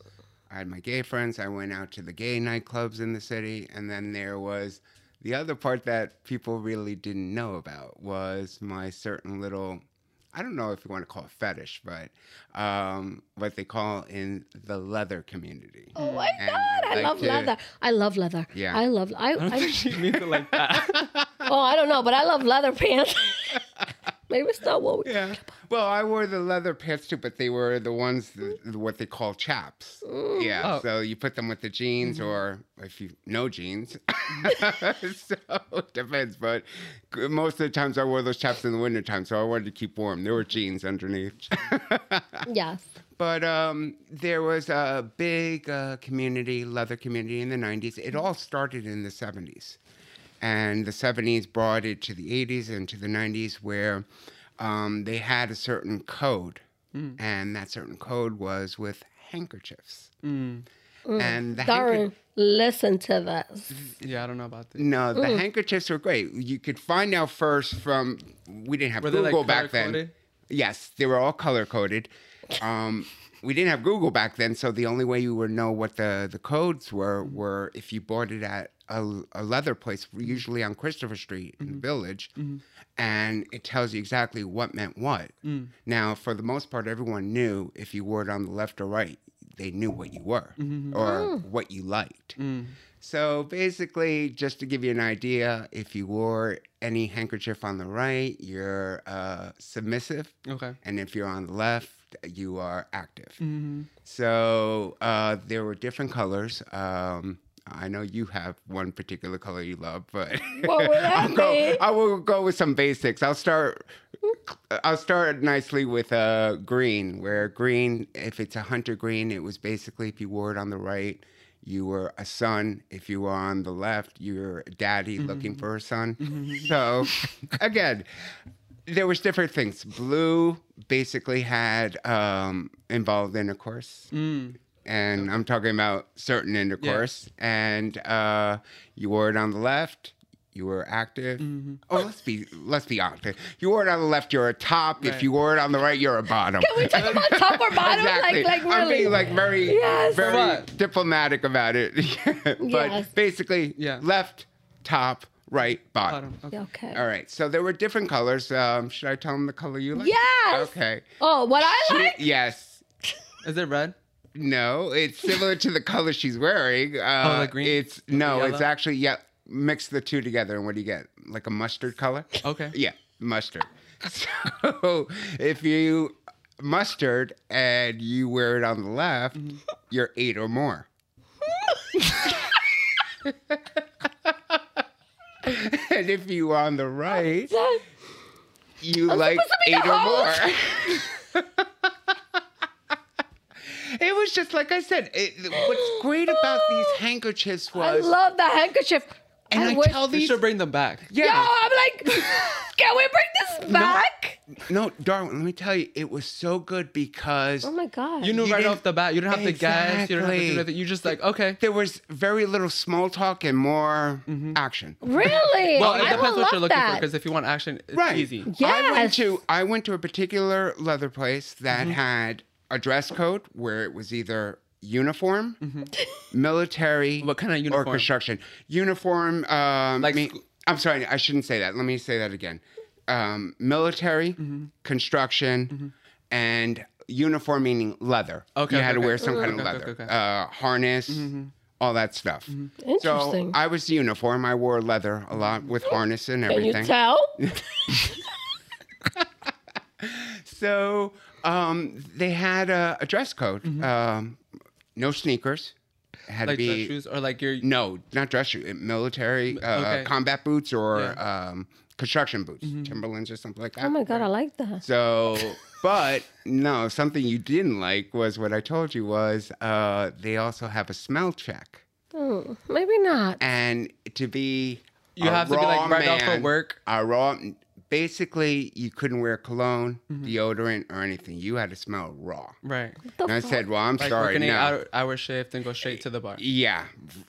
S2: I had my gay friends. I went out to the gay nightclubs in the city. And then there was the other part that people really didn't know about was my certain little, I don't know if you want to call it fetish, but um, what they call in the leather community.
S1: Oh my
S2: And
S1: god, I
S2: like
S1: love
S2: to-
S1: leather. I love leather.
S2: Yeah.
S1: I love. I,
S3: I don't
S1: I
S3: think she means it like that.
S1: oh, I don't know, but I love leather pants. Maybe it's not what we.
S2: Yeah. Well, I wore the leather pants too, but they were the ones th- what they call chaps. Yeah.
S3: Oh.
S2: So you put them with the jeans, or if you no jeans. so it depends, but most of the times I wore those chaps in the wintertime, so I wanted to keep warm. There were jeans underneath.
S1: Yes.
S2: But um, there was a big uh, community, leather community in the 90s. It all started in the 70s. And the 70s brought it to the 80s and to the 90s where um, they had a certain code. And that certain code was with handkerchiefs. And the handker-
S1: Darren, listen to this.
S3: yeah, I don't know about this.
S2: no, the handkerchiefs were great. You could find out first from, we didn't have
S3: Were they, like,
S2: Google back then.
S3: color-coded?
S2: Yes, they were all color coded. Um, we didn't have Google back then, so the only way you would know what the, the codes were were if you bought it at a, a leather place, usually on Christopher Street in the village, and it tells you exactly what meant what. Now, for the most part, everyone knew if you wore it on the left or right, they knew what you were or what you liked. So basically, just to give you an idea, if you wore any handkerchief on the right, you're uh, submissive.
S3: Okay.
S2: And if you're on the left, you are active.
S3: Mm-hmm.
S2: So uh, there were different colors. Um, I know you have one particular color you love, but
S1: What would that
S2: I'll go? I will go with some basics. I'll start. I'll start nicely with uh, green, where green, if it's a hunter green, it was basically if you wore it on the right, you were a son. If you were on the left, you were a daddy looking for a son. So, again, there was different things. Blue basically had um, involved intercourse, and I'm talking about certain intercourse. And uh, you wore it on the left. You were active. Oh, let's be let's be honest. You wore it on the left, you're a top. If you wore it on the right, you're a bottom.
S1: Can we talk about top or bottom?
S2: exactly.
S1: Like, like
S2: I'm being like very,
S1: Yes.
S2: very
S3: What?
S2: diplomatic about it. but
S1: Yes.
S2: basically,
S3: Yeah.
S2: left, top, right, bottom.
S3: Bottom. Okay.
S1: okay.
S2: All right. So there were different colors. Um, should I tell them the color you like?
S1: Yes.
S2: Okay.
S1: Oh, what I
S2: She-
S1: like?
S2: yes.
S3: Is it red?
S2: No, it's similar to the color she's wearing. Uh,
S3: Oh, the green?
S2: It's no, it's actually yeah. Mix the two together, and what do you get? Like a mustard color?
S3: Okay.
S2: Yeah, mustard. So if you mustard and you wear it on the left,
S3: Mm-hmm.
S2: you're eight or more. and if you on the right, you like
S1: to be
S2: eight or more. It was just like I said. It, what's great about these handkerchiefs was I
S1: love the handkerchief.
S2: and I,
S1: wish-
S2: tell
S3: You
S2: these
S3: should bring them back.
S1: Yo,
S2: yeah.
S1: I'm like, can we bring this back?
S2: No, Darwin, let me tell you, it was so good because
S1: Oh my god.
S3: You knew
S2: You
S3: right
S2: didn't-
S3: off the bat. You don't have to guess. You don't have to do
S2: Exactly.
S3: nothing. You just like okay.
S2: there was very little small talk and more action.
S1: really?
S3: Well, it
S1: I
S3: depends
S1: would
S3: what you're
S1: love
S3: looking
S1: that.
S3: for. Because if you want action, it's
S2: Right.
S3: easy.
S2: I went
S1: Yes.
S2: to I went to a particular leather place that
S3: Mm-hmm.
S2: had a dress code where it was either uniform, military,
S3: Mm-hmm. What kind of uniform?
S2: or construction. Uniform. Um,
S3: Like
S2: me-
S3: sc-
S2: I'm sorry, I shouldn't say that. Let me say that again. Um, military,
S3: Mm-hmm.
S2: construction, and uniform meaning leather.
S3: Okay,
S2: you had
S3: okay,
S2: to wear
S3: okay.
S2: some kind of
S3: Okay, okay,
S2: leather,
S3: okay, Mm-hmm. okay.
S2: Uh, harness, all that stuff. So I was uniform. I wore leather a lot with harness and everything.
S1: Can you tell?
S2: So um, they had a, a dress code. Um, no sneakers. It had
S3: Like
S2: to
S3: dress
S2: be
S3: shoes or like your
S2: no, not dress shoes. Military uh,
S3: Okay.
S2: combat boots or
S3: Yeah.
S2: um, construction boots, Timberlands or something like that.
S1: Oh my god, I like that.
S2: So, but no, something you didn't like was what I told you was uh, they also have a smell check,
S1: Hmm, maybe not.
S2: and to be
S3: You
S2: a
S3: have to be, like,
S2: raw
S3: right off of work?
S2: A raw, basically, you couldn't wear cologne,
S3: Mm-hmm.
S2: deodorant, or anything. You had to smell raw.
S3: right.
S2: And I said, "Well, I'm
S3: Like
S2: sorry,
S3: working eight
S2: no."
S3: hour, hour shift and go straight to the bar.
S2: Yeah.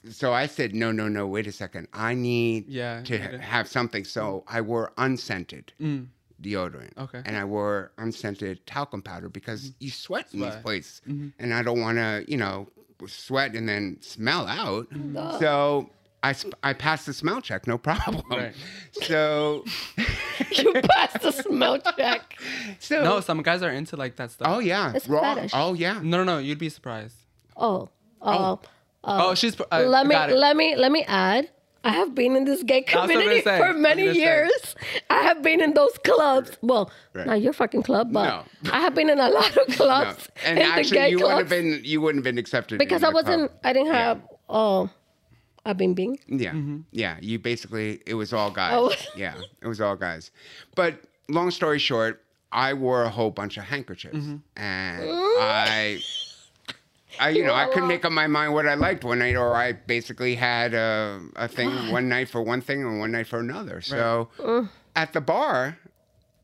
S2: So I said, "No, no, no. Wait a second. I need
S3: Yeah,
S2: to ha- have something." So I wore unscented
S3: Mm.
S2: deodorant.
S3: Okay.
S2: And I wore unscented talcum powder because you sweat in these
S3: Sweat.
S2: places,
S3: Mm-hmm.
S2: and I don't want to, you know, sweat and then smell out.
S3: Mm-hmm.
S2: So. I, I passed the smell check, no problem.
S3: Right.
S2: So,
S1: you passed the smell check.
S2: so
S3: No, some guys are into like that stuff.
S2: oh yeah,
S1: It's
S2: raw.
S1: fetish.
S2: Oh yeah,
S3: No, no, no. You'd be surprised.
S1: Oh, oh.
S3: Oh, she's. Uh,
S1: let me
S3: it.
S1: let me let me add. I have been in this gay
S3: what I was
S1: community
S3: gonna say. I
S1: for many
S3: gonna say.
S1: years. I have been in those clubs. Well,
S2: Right.
S1: not your fucking club, but
S2: No.
S1: I have been in a lot of
S2: no.
S1: clubs.
S2: and
S1: in the
S2: actually,
S1: gay
S2: you wouldn't have been you wouldn't have been accepted
S1: because
S2: in
S1: I
S2: the
S1: wasn't. I didn't have. Oh, a bing bing.
S2: Yeah,
S3: Mm-hmm.
S2: yeah. You basically it was all guys.
S1: Oh.
S2: Yeah, it was all guys. But long story short, I wore a whole bunch of handkerchiefs,
S3: Mm-hmm.
S2: and I, I you know I couldn't make up my mind what I liked one night, or I basically had a, a thing one night for one thing and one night for another. So at the bar.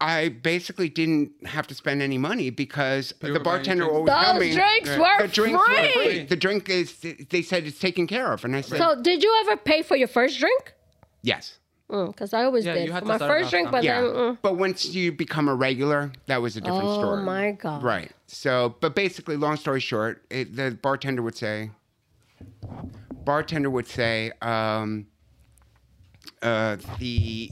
S2: I basically didn't have to spend any money because
S3: You
S2: the bartender always
S1: Those
S2: tell me
S1: drinks
S2: the
S1: were
S2: drinks
S1: free.
S2: were free. The drink is they said it's taken care of, and I said
S1: So, did you ever pay for your first drink?
S2: yes.
S1: Because I always
S3: Yeah,
S1: did for my first drink, but
S2: Yeah,
S1: then. mm.
S2: but once you become a regular, that was a different
S1: Oh
S2: story.
S1: Oh my god!
S2: Right. So, but basically, long story short, it, the bartender would say, bartender would say, um, uh, the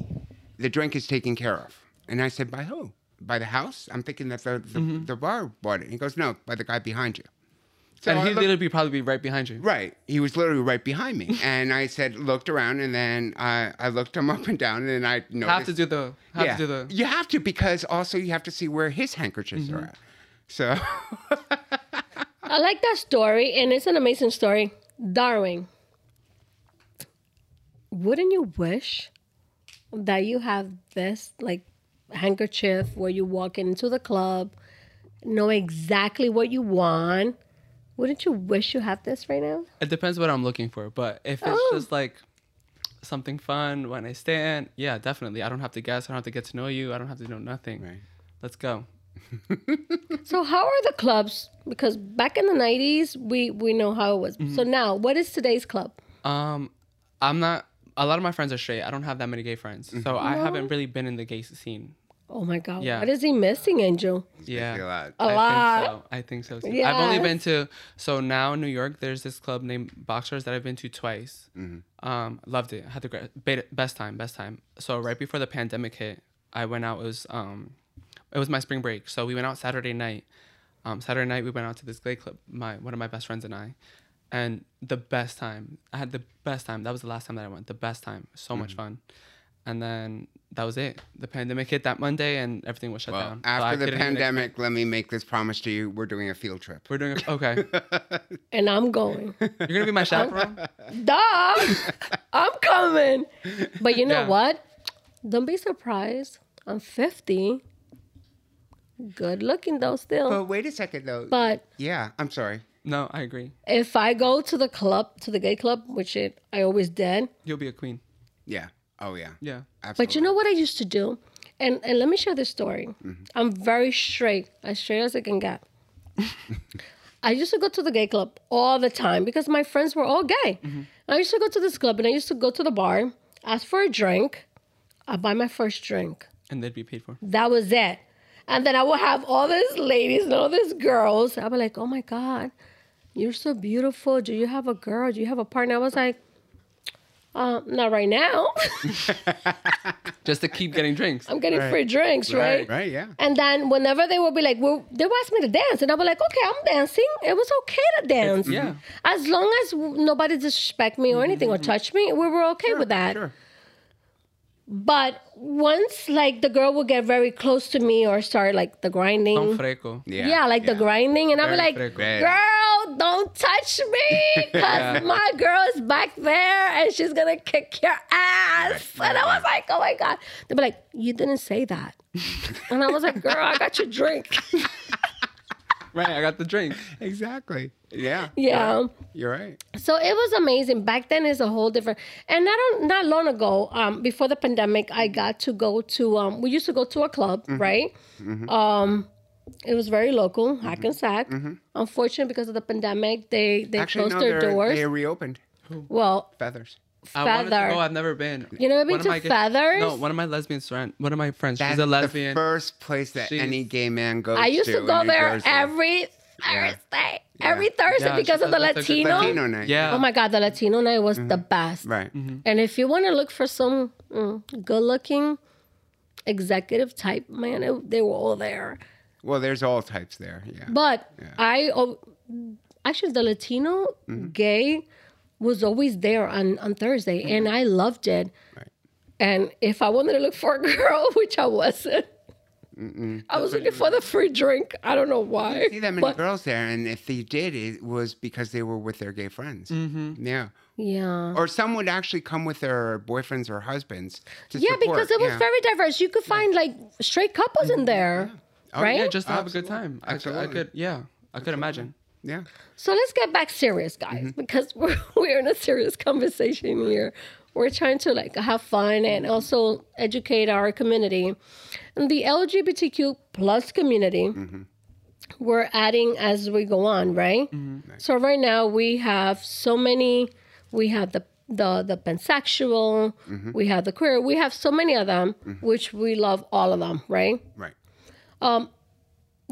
S2: the drink is taken care of, and I said, by who? By the house? I'm thinking that the the,
S3: Mm-hmm.
S2: the bar bought it. He goes, no, by the guy behind you. So
S3: and
S2: I
S3: he'd
S2: looked-
S3: literally be probably be right behind you.
S2: Right. He was literally right behind me. And I said, looked around, and then I, I looked him up and down, and I noticed.
S3: Have to do the. Have
S2: yeah.
S3: to do the.
S2: You have to because also you have to see where his handkerchiefs
S3: Mm-hmm.
S2: are at. So,
S1: I like that story, and it's an amazing story. Darwin, wouldn't you wish that you have this like handkerchief where you walk into the club, know exactly what you want? Wouldn't you wish you had this right now?
S3: It depends what I'm looking for, but if it's
S1: Oh.
S3: just like something fun when I stand, yeah, definitely. I don't have to guess. I don't have to get to know you. I don't have to know nothing.
S2: Right.
S3: Let's go.
S1: So how are the clubs? Because back in the nineties, we we know how it was.
S3: Mm-hmm.
S1: So now, what is today's club?
S3: Um, I'm not. A lot of my friends are straight. I don't have that many gay friends, so I haven't really been in the gay scene.
S1: Oh my God!
S3: Yeah.
S1: What is he missing, Angel?
S3: Yeah.
S2: A lot.
S1: A
S3: I
S1: lot.
S3: think so. I think so too. I've only been to so now in New York. There's this club named Boxers that I've been to twice. Um, loved it. Had the great best time. Best time. So right before the pandemic hit, I went out. It was um, it was my spring break. So we went out Saturday night. Um, Saturday night we went out to this gay club. My one of my best friends and I, and the best time. I had the best time. That was the last time that I went. The best time. So much fun. And then that was it. The pandemic hit that Monday, and everything was shut
S2: Well,
S3: down. So
S2: after the pandemic, let me make this promise to you: we're doing a field trip.
S3: We're doing a, okay.
S1: And I'm going.
S3: You're gonna be my chaperone.
S1: Duh! I'm coming. But you know
S3: Yeah.
S1: what? Don't be surprised. I'm 50. Good looking though, still.
S2: But wait a second, though.
S1: But
S2: yeah, I'm sorry.
S3: No, I agree.
S1: if I go to the club, to the gay club, which it I always did.
S3: You'll be a queen.
S2: Yeah. Oh yeah.
S3: Yeah.
S2: Absolutely.
S1: But you know what I used to do? And and let me share this story. Mm-hmm. I'm very straight, as straight as I can get. I used to go to the gay club all the time because my friends were all gay. Mm-hmm. I used to go to this club and I used to go to the bar, ask for a drink. I buy my first drink.
S3: And they'd be paid for.
S1: That was it. And then I would have all these ladies and all these girls. I'd be like, oh my God, you're so beautiful. Do you have a girl? Do you have a partner? I was like, uh, not right now.
S3: Just to keep getting drinks.
S1: I'm getting free drinks, right?
S2: Right. Yeah.
S1: And then whenever they would be like, well, they would ask me to dance, and I'd be like, okay, I'm dancing. It was okay to dance.
S3: yeah.
S1: As long as nobody disrespect me or anything or touch me, we were okay with that.
S2: Sure.
S1: But once like the girl would get very close to me or start like the grinding.
S3: Don freco.
S2: Yeah.
S1: Yeah, like the grinding, and I'll be like,
S3: freaky.
S1: "Girl, don't touch me, cause my girl is back there, and she's gonna kick your ass." And I was like, "Oh my god!" They'd be like, "You didn't say that," and I was like, "Girl, I got your drink."
S3: Right, I got the drink.
S2: Exactly. Yeah.
S1: yeah.
S2: You're right.
S1: So it was amazing. Back then is a whole different. And not on, not long ago, um, before the pandemic, I got to go to. Um, we used to go to a club, right? Um, it was very local, Hackensack. Unfortunately, because of the pandemic, they they
S2: Actually,
S1: closed
S2: no.
S1: their doors.
S2: They reopened.
S1: well,
S2: Feathers.
S3: I wanted to
S1: Feather.
S3: go. I've never been.
S1: You never been
S3: One of
S1: to
S3: my gay-
S1: Feathers?
S3: No, one of my lesbian friends. One of my friends.
S2: That's
S3: she's a lesbian.
S2: the first place that
S3: She's-
S2: any gay man goes
S1: I used to
S2: in
S1: go there
S2: Jersey.
S1: every Thursday, every Thursday
S3: Yeah,
S1: because of the
S3: said that's a good
S1: Latino.
S2: Latino night.
S3: yeah.
S1: Oh my God, the Latino night was the mm-hmm. best.
S2: Right. Mm-hmm.
S1: And if you want to look for some mm, good-looking executive type, man, it, they were all there.
S2: Well, there's all types there. Yeah.
S1: But I oh, actually the Latino mm-hmm. gay was always there on on Thursday, and I loved it.
S2: Right.
S1: And if I wanted to look for a girl, which I wasn't, I was looking for the free drink. I don't know why.
S2: See that many
S1: but-
S2: girls there, and if they did, it was because they were with their gay friends. Mm-hmm. Yeah.
S1: Yeah.
S2: Or some would actually come with their boyfriends or husbands. To
S1: Yeah,
S2: support.
S1: because it was
S2: Yeah.
S1: very diverse. You could find like straight couples in there,
S2: Oh,
S1: right?
S3: yeah, just to have a good time. I could, I could, yeah, I could imagine.
S2: Yeah.
S1: So let's get back serious, guys,
S2: Mm-hmm.
S1: because we're we're in a serious conversation here. We're trying to like have fun and also educate our community, and the LGBTQ plus community.
S2: Mm-hmm.
S1: We're adding as we go on, right? So right now we have so many. We have the the the pansexual.
S2: Mm-hmm.
S1: We have the queer. We have so many of them, which we love all of them, right?
S2: Right.
S1: Um,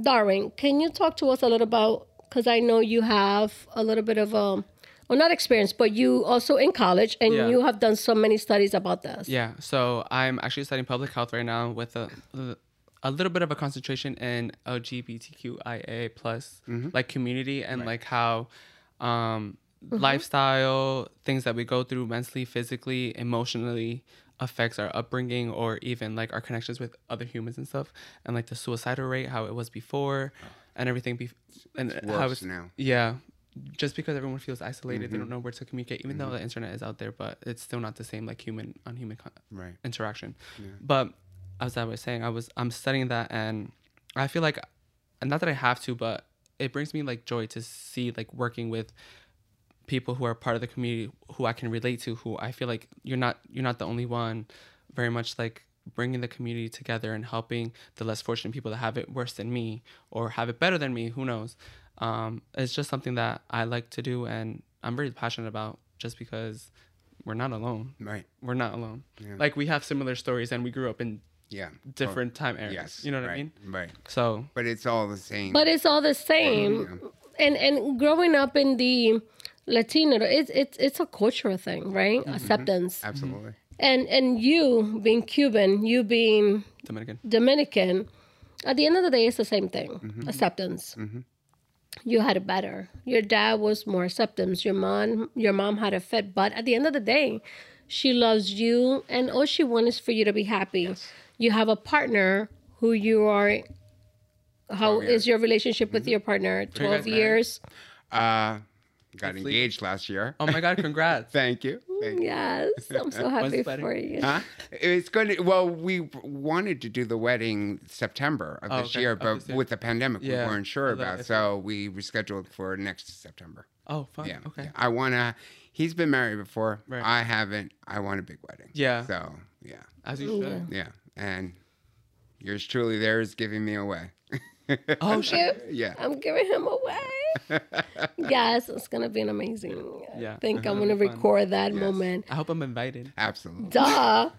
S1: Darwin, can you talk to us a little about because I know you have a little bit of a well not experience, but you also in college and
S3: Yeah.
S1: you have done so many studies about this.
S3: Yeah, so I'm actually studying public health right now with a a little bit of a concentration in LGBTQIA plus mm-hmm. like community and like how um, mm-hmm. lifestyle things that we go through mentally, physically, emotionally affects our upbringing or even like our connections with other humans and stuff and like the suicidal rate how it was before oh. And everything be and how
S2: worse
S3: it's
S2: now.
S3: yeah just because everyone feels isolated, they mm-hmm. don't know where to communicate. Even though mm-hmm. the internet is out there, but it's still not the same like human on human con-
S2: Right.
S3: interaction. But as I was saying, I was I'm studying that, and I feel like, and not that I have to, but it brings me like joy to see like working with people who are part of the community who I can relate to. Who I feel like you're not you're not the only one. Very much like bringing the community together and helping the less fortunate people that have it worse than me or have it better than me. Who knows? Um, it's just something that I like to do, and I'm very passionate about. Just because we're not alone
S2: Right.
S3: we're not alone.
S2: Yeah.
S3: Like we have similar stories and we grew up in
S2: Yeah.
S3: different time eras.
S2: yes.
S3: You know what
S2: right,
S3: I mean?
S2: Right.
S3: So
S2: But it's all the same.
S1: But it's all the same. And and growing up in the Latino, it's it's it's a cultural thing, right? Acceptance.
S2: Absolutely.
S1: And and you being Cuban, you being
S3: Dominican.
S1: Dominican, at the end of the day, it's the same thing.
S2: Mm-hmm.
S1: Acceptance. You had it better. Your dad was more acceptance. Your mom, your mom had a fit. But at the end of the day, she loves you, and all she wants is for you to be happy. You have a partner who you are. How
S2: 12
S1: is your relationship with your partner? Twelve years.
S2: Uh, got
S3: Hopefully-
S2: engaged last year.
S3: Oh my God! Congrats.
S2: Thank you. Thank you.
S1: Yes, I'm so happy for you.
S2: Huh? It's going to. Well, we wanted to do the wedding September of
S3: Oh,
S2: this
S3: okay.
S2: year,
S3: Of
S2: but
S3: this year.
S2: with the pandemic,
S3: Yeah.
S2: we weren't sure about. So we rescheduled for next September.
S3: oh, fun.
S2: Yeah.
S3: Okay.
S2: yeah. I want to. He's been married before.
S3: Right.
S2: I haven't. I want a big wedding.
S3: Yeah.
S2: So yeah,
S3: As you should.
S2: yeah, and yours truly there is giving me away.
S3: Oh shit.
S2: Yeah.
S1: I'm giving him away. Yes, it's gonna be an amazing.
S3: Uh, yeah.
S1: I think uh-huh.
S3: I'm
S1: gonna
S3: be fun.
S1: record that
S2: Yes.
S1: moment.
S3: I hope I'm invited.
S2: Absolutely.
S1: Duh.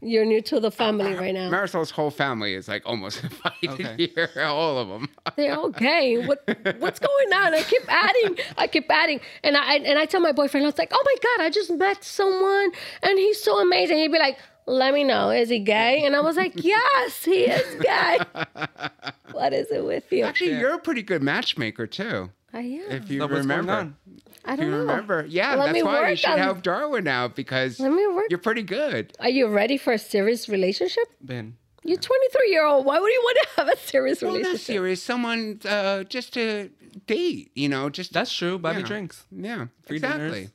S1: You're new to the family right now.
S2: Marisol's whole family is like almost invited
S3: Okay.
S2: here, all of them.
S1: They're okay. What what's going on? I keep adding. I keep adding. And I and I tell my boyfriend, I was like, oh my God, I just met someone and he's so amazing. He'd be like, let me know. Is he gay? And I was like, yes, he is gay. what is it with you?
S2: Actually,
S3: Yeah.
S2: you're a pretty good matchmaker too.
S1: I am.
S2: If you
S3: So what's
S2: remember.
S3: going on?
S1: I
S2: If
S1: don't
S2: you
S1: know.
S2: remember. Yeah,
S1: Let
S2: that's why you should
S1: on-
S2: help Darwin out because
S1: Let me work.
S2: you're pretty good.
S1: Are you ready for a serious relationship?
S3: Ben.
S1: You're 23 year old. Why would you want to have a serious
S2: Well, not
S1: relationship?
S2: serious. Someone uh, just to date, you know, just
S3: That's true. Buy me
S2: Yeah.
S3: drinks.
S2: yeah,
S3: Free
S2: exactly.
S3: dinners.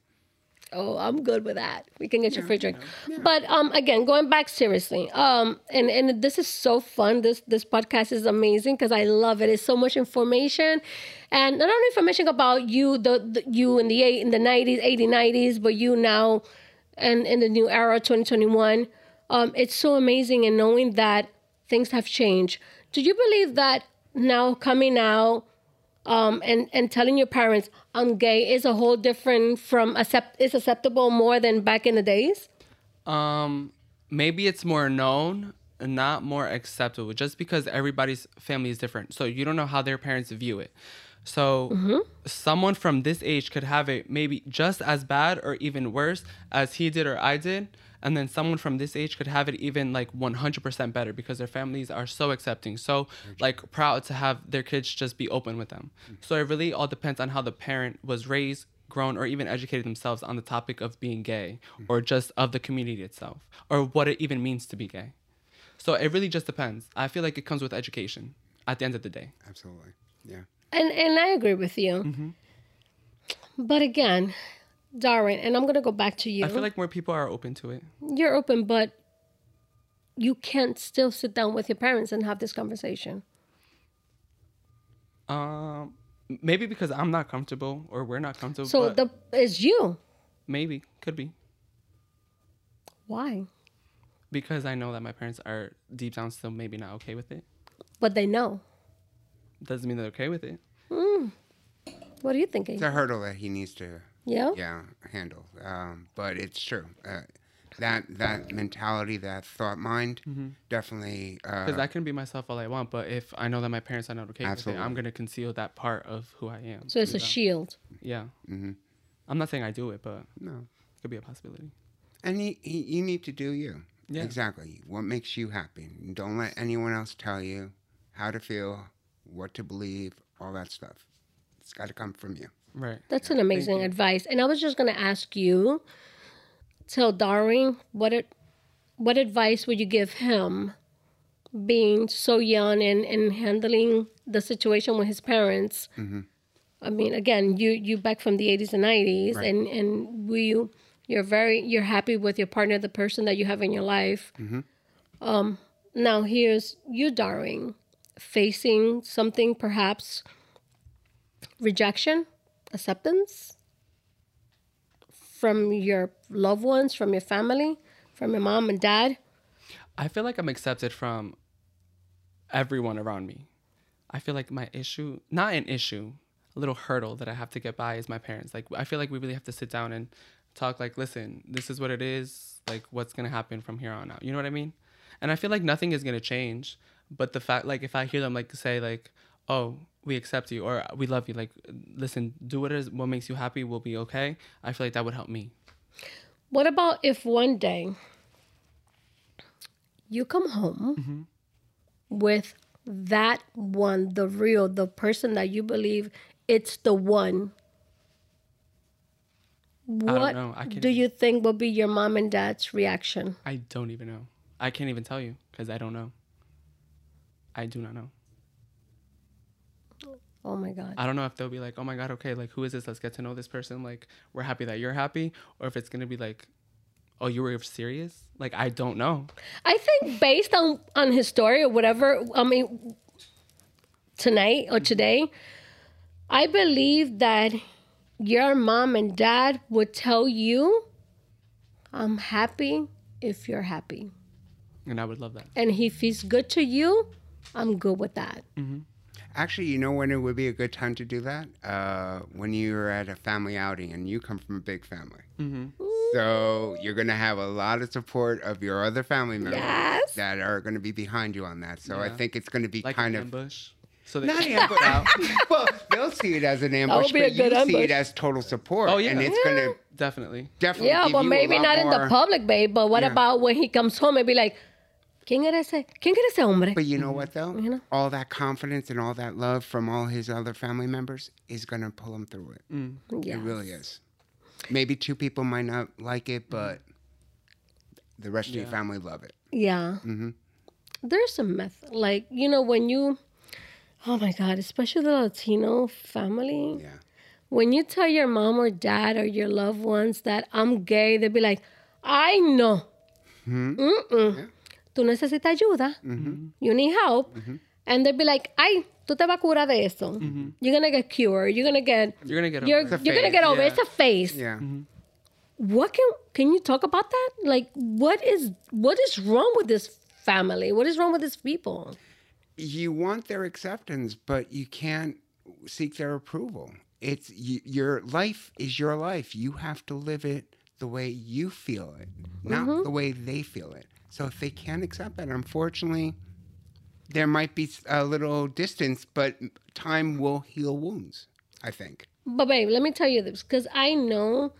S1: Oh, I'm good with that. We can get you a free drink. But um, again, going back seriously, um, and and this is so fun. This this podcast is amazing because I love it. It's so much information, and not only information about you, the, the you in the eight in the nineties, eighty nineties, but you now, and in the new era, twenty twenty one. Um, it's so amazing in knowing that things have changed. Do you believe that now coming out? um, and and telling your parents I'm gay is a whole different from accept is acceptable more than back in the days.
S3: Um, maybe it's more known, and not more acceptable, just because everybody's family is different. So you don't know how their parents view it. So mm-hmm. someone from this age could have it maybe just as bad or even worse as he did or I did. And then someone from this age could have it even like 100% better because their families are so accepting, so like proud to have their kids just be open with them. Hmm. So it really all depends on how the parent was raised, grown, or even educated themselves on the topic of being gay hmm. or just of the community itself or what it even means to be gay. So it really just depends. I feel like it comes with education at the end of the day.
S2: Absolutely. Yeah.
S1: And and I agree with you. But again, Darwin, and I'm gonna go back to you.
S3: I feel like more people are open to it.
S1: You're open, but you can't still sit down with your parents and have this conversation.
S3: Um, maybe because I'm not comfortable or we're not comfortable.
S1: So the it's you.
S3: maybe could be
S1: Why?
S3: because I know that my parents are deep down still maybe not okay with it.
S1: But they know.
S3: Doesn't mean they're okay with it.
S1: What are you thinking?
S2: It's a hurdle that he needs to
S1: Yeah.
S2: yeah handle. Um, but it's true. Uh, that that mentality, that thought mind, definitely. Uh,
S3: Because I can be myself all I want, but if I know that my parents are not okay with
S2: Absolutely.
S3: it, I'm gonna conceal that part of who I am.
S1: So it's a
S3: So,
S1: shield.
S3: yeah.
S2: Mm-hmm.
S3: I'm not saying I do it, but
S2: no.
S3: it could be a possibility.
S2: And he, he, you need to do you.
S3: Yeah.
S2: Exactly. What makes you happy. Don't let anyone else tell you how to feel, what to believe, all that stuff. It's got to come from you.
S3: Right.
S1: That's an amazing advice. And I was just going to ask you, tell Darwin, what it, what advice would you give him, being so young and, and handling the situation with his parents? I mean, again, you you back from the 80s and 90s,
S2: Right.
S1: and and we you're very you're happy with your partner, the person that you have in your life. Um, now here's you, Darwin, facing something perhaps rejection, acceptance from your loved ones, from your family, from your mom and dad.
S3: I feel like I'm accepted from everyone around me. I feel like my issue, not an issue, a little hurdle that I have to get by is my parents. Like I feel like we really have to sit down and talk like, listen, this is what it is, like what's going to happen from here on out. You know what I mean? And I feel like nothing is going to change, but the fact like if I hear them like say like, "Oh, we accept you or we love you," like listen, do what is what makes you happy, we'll be okay. I feel like that would help me.
S1: What about if one day you come home mm-hmm. with that one, the real, the person that you believe it's the one? What
S3: know. I can't
S1: do you think will be your mom and dad's reaction?
S3: I don't even know. I can't even tell you because I don't know. I do not know.
S1: Oh my God.
S3: I don't know if they'll be like, oh my God, okay, like, who is this? Let's get to know this person. Like, we're happy that you're happy. Or if it's going to be like, oh, you were serious? Like, I don't know.
S1: I think based on on his story or whatever, I mean, tonight or today, I believe that your mom and dad would tell you, "I'm happy if you're happy,
S3: And I would love that.
S1: and if he's good to you, I'm good with that."
S2: Actually, you know when it would be a good time to do that? Uh, when you're at a family outing and you come from a big family. So you're going to have a lot of support of your other family members
S1: Yes.
S2: that are going to be behind you on that. So I think it's going to be
S3: Like
S2: kind
S3: an
S2: of.
S3: ambush. So they
S2: Not
S3: can
S2: ambush.
S3: out.
S2: well, they'll see it as an ambush,
S1: be a
S2: but you
S1: good
S2: see it as total support.
S3: Oh, yeah.
S2: And it's going to
S3: Definitely.
S2: definitely
S1: Yeah,
S2: give
S1: but
S2: you a
S1: maybe
S2: lot
S1: not in the public, babe. But what
S2: Yeah.
S1: about when he comes home and be like, "Quién era ese? ¿Quién era ese hombre?"
S2: But you know what, though?
S1: You know?
S2: All that confidence and all that love from all his other family members is going to pull him through it.
S1: Yeah.
S2: It really is. Maybe two people might not like it, but the rest of your family love it.
S1: Yeah.
S2: Mm-hmm.
S1: There's a method. Like, you know, when you, oh my God, especially the Latino family,
S2: Yeah.
S1: when you tell your mom or dad or your loved ones that I'm gay, they'll be like, I know.
S2: Hmm?
S1: Mm-mm. Tú necesitas ayuda.
S2: Mm-hmm.
S1: You need help. And they'll be like, ay, tú te vas a curar de eso.
S2: Mm-hmm.
S1: You're going to get cured. You're going to get,
S3: You're going to get
S1: you're,
S3: over
S1: you're going to get over
S3: yeah.
S1: It's a phase.
S2: Yeah.
S1: What can, can you talk about that? Like, what is, what is wrong with this family? What is wrong with these people?
S2: You want their acceptance, but you can't seek their approval. It's y your life is your life. You have to live it the way you feel it, not
S1: Mm-hmm.
S2: the way they feel it. So if they can't accept that, unfortunately, there might be a little distance, but time will heal wounds. I think.
S1: But babe, let me tell you this because I know,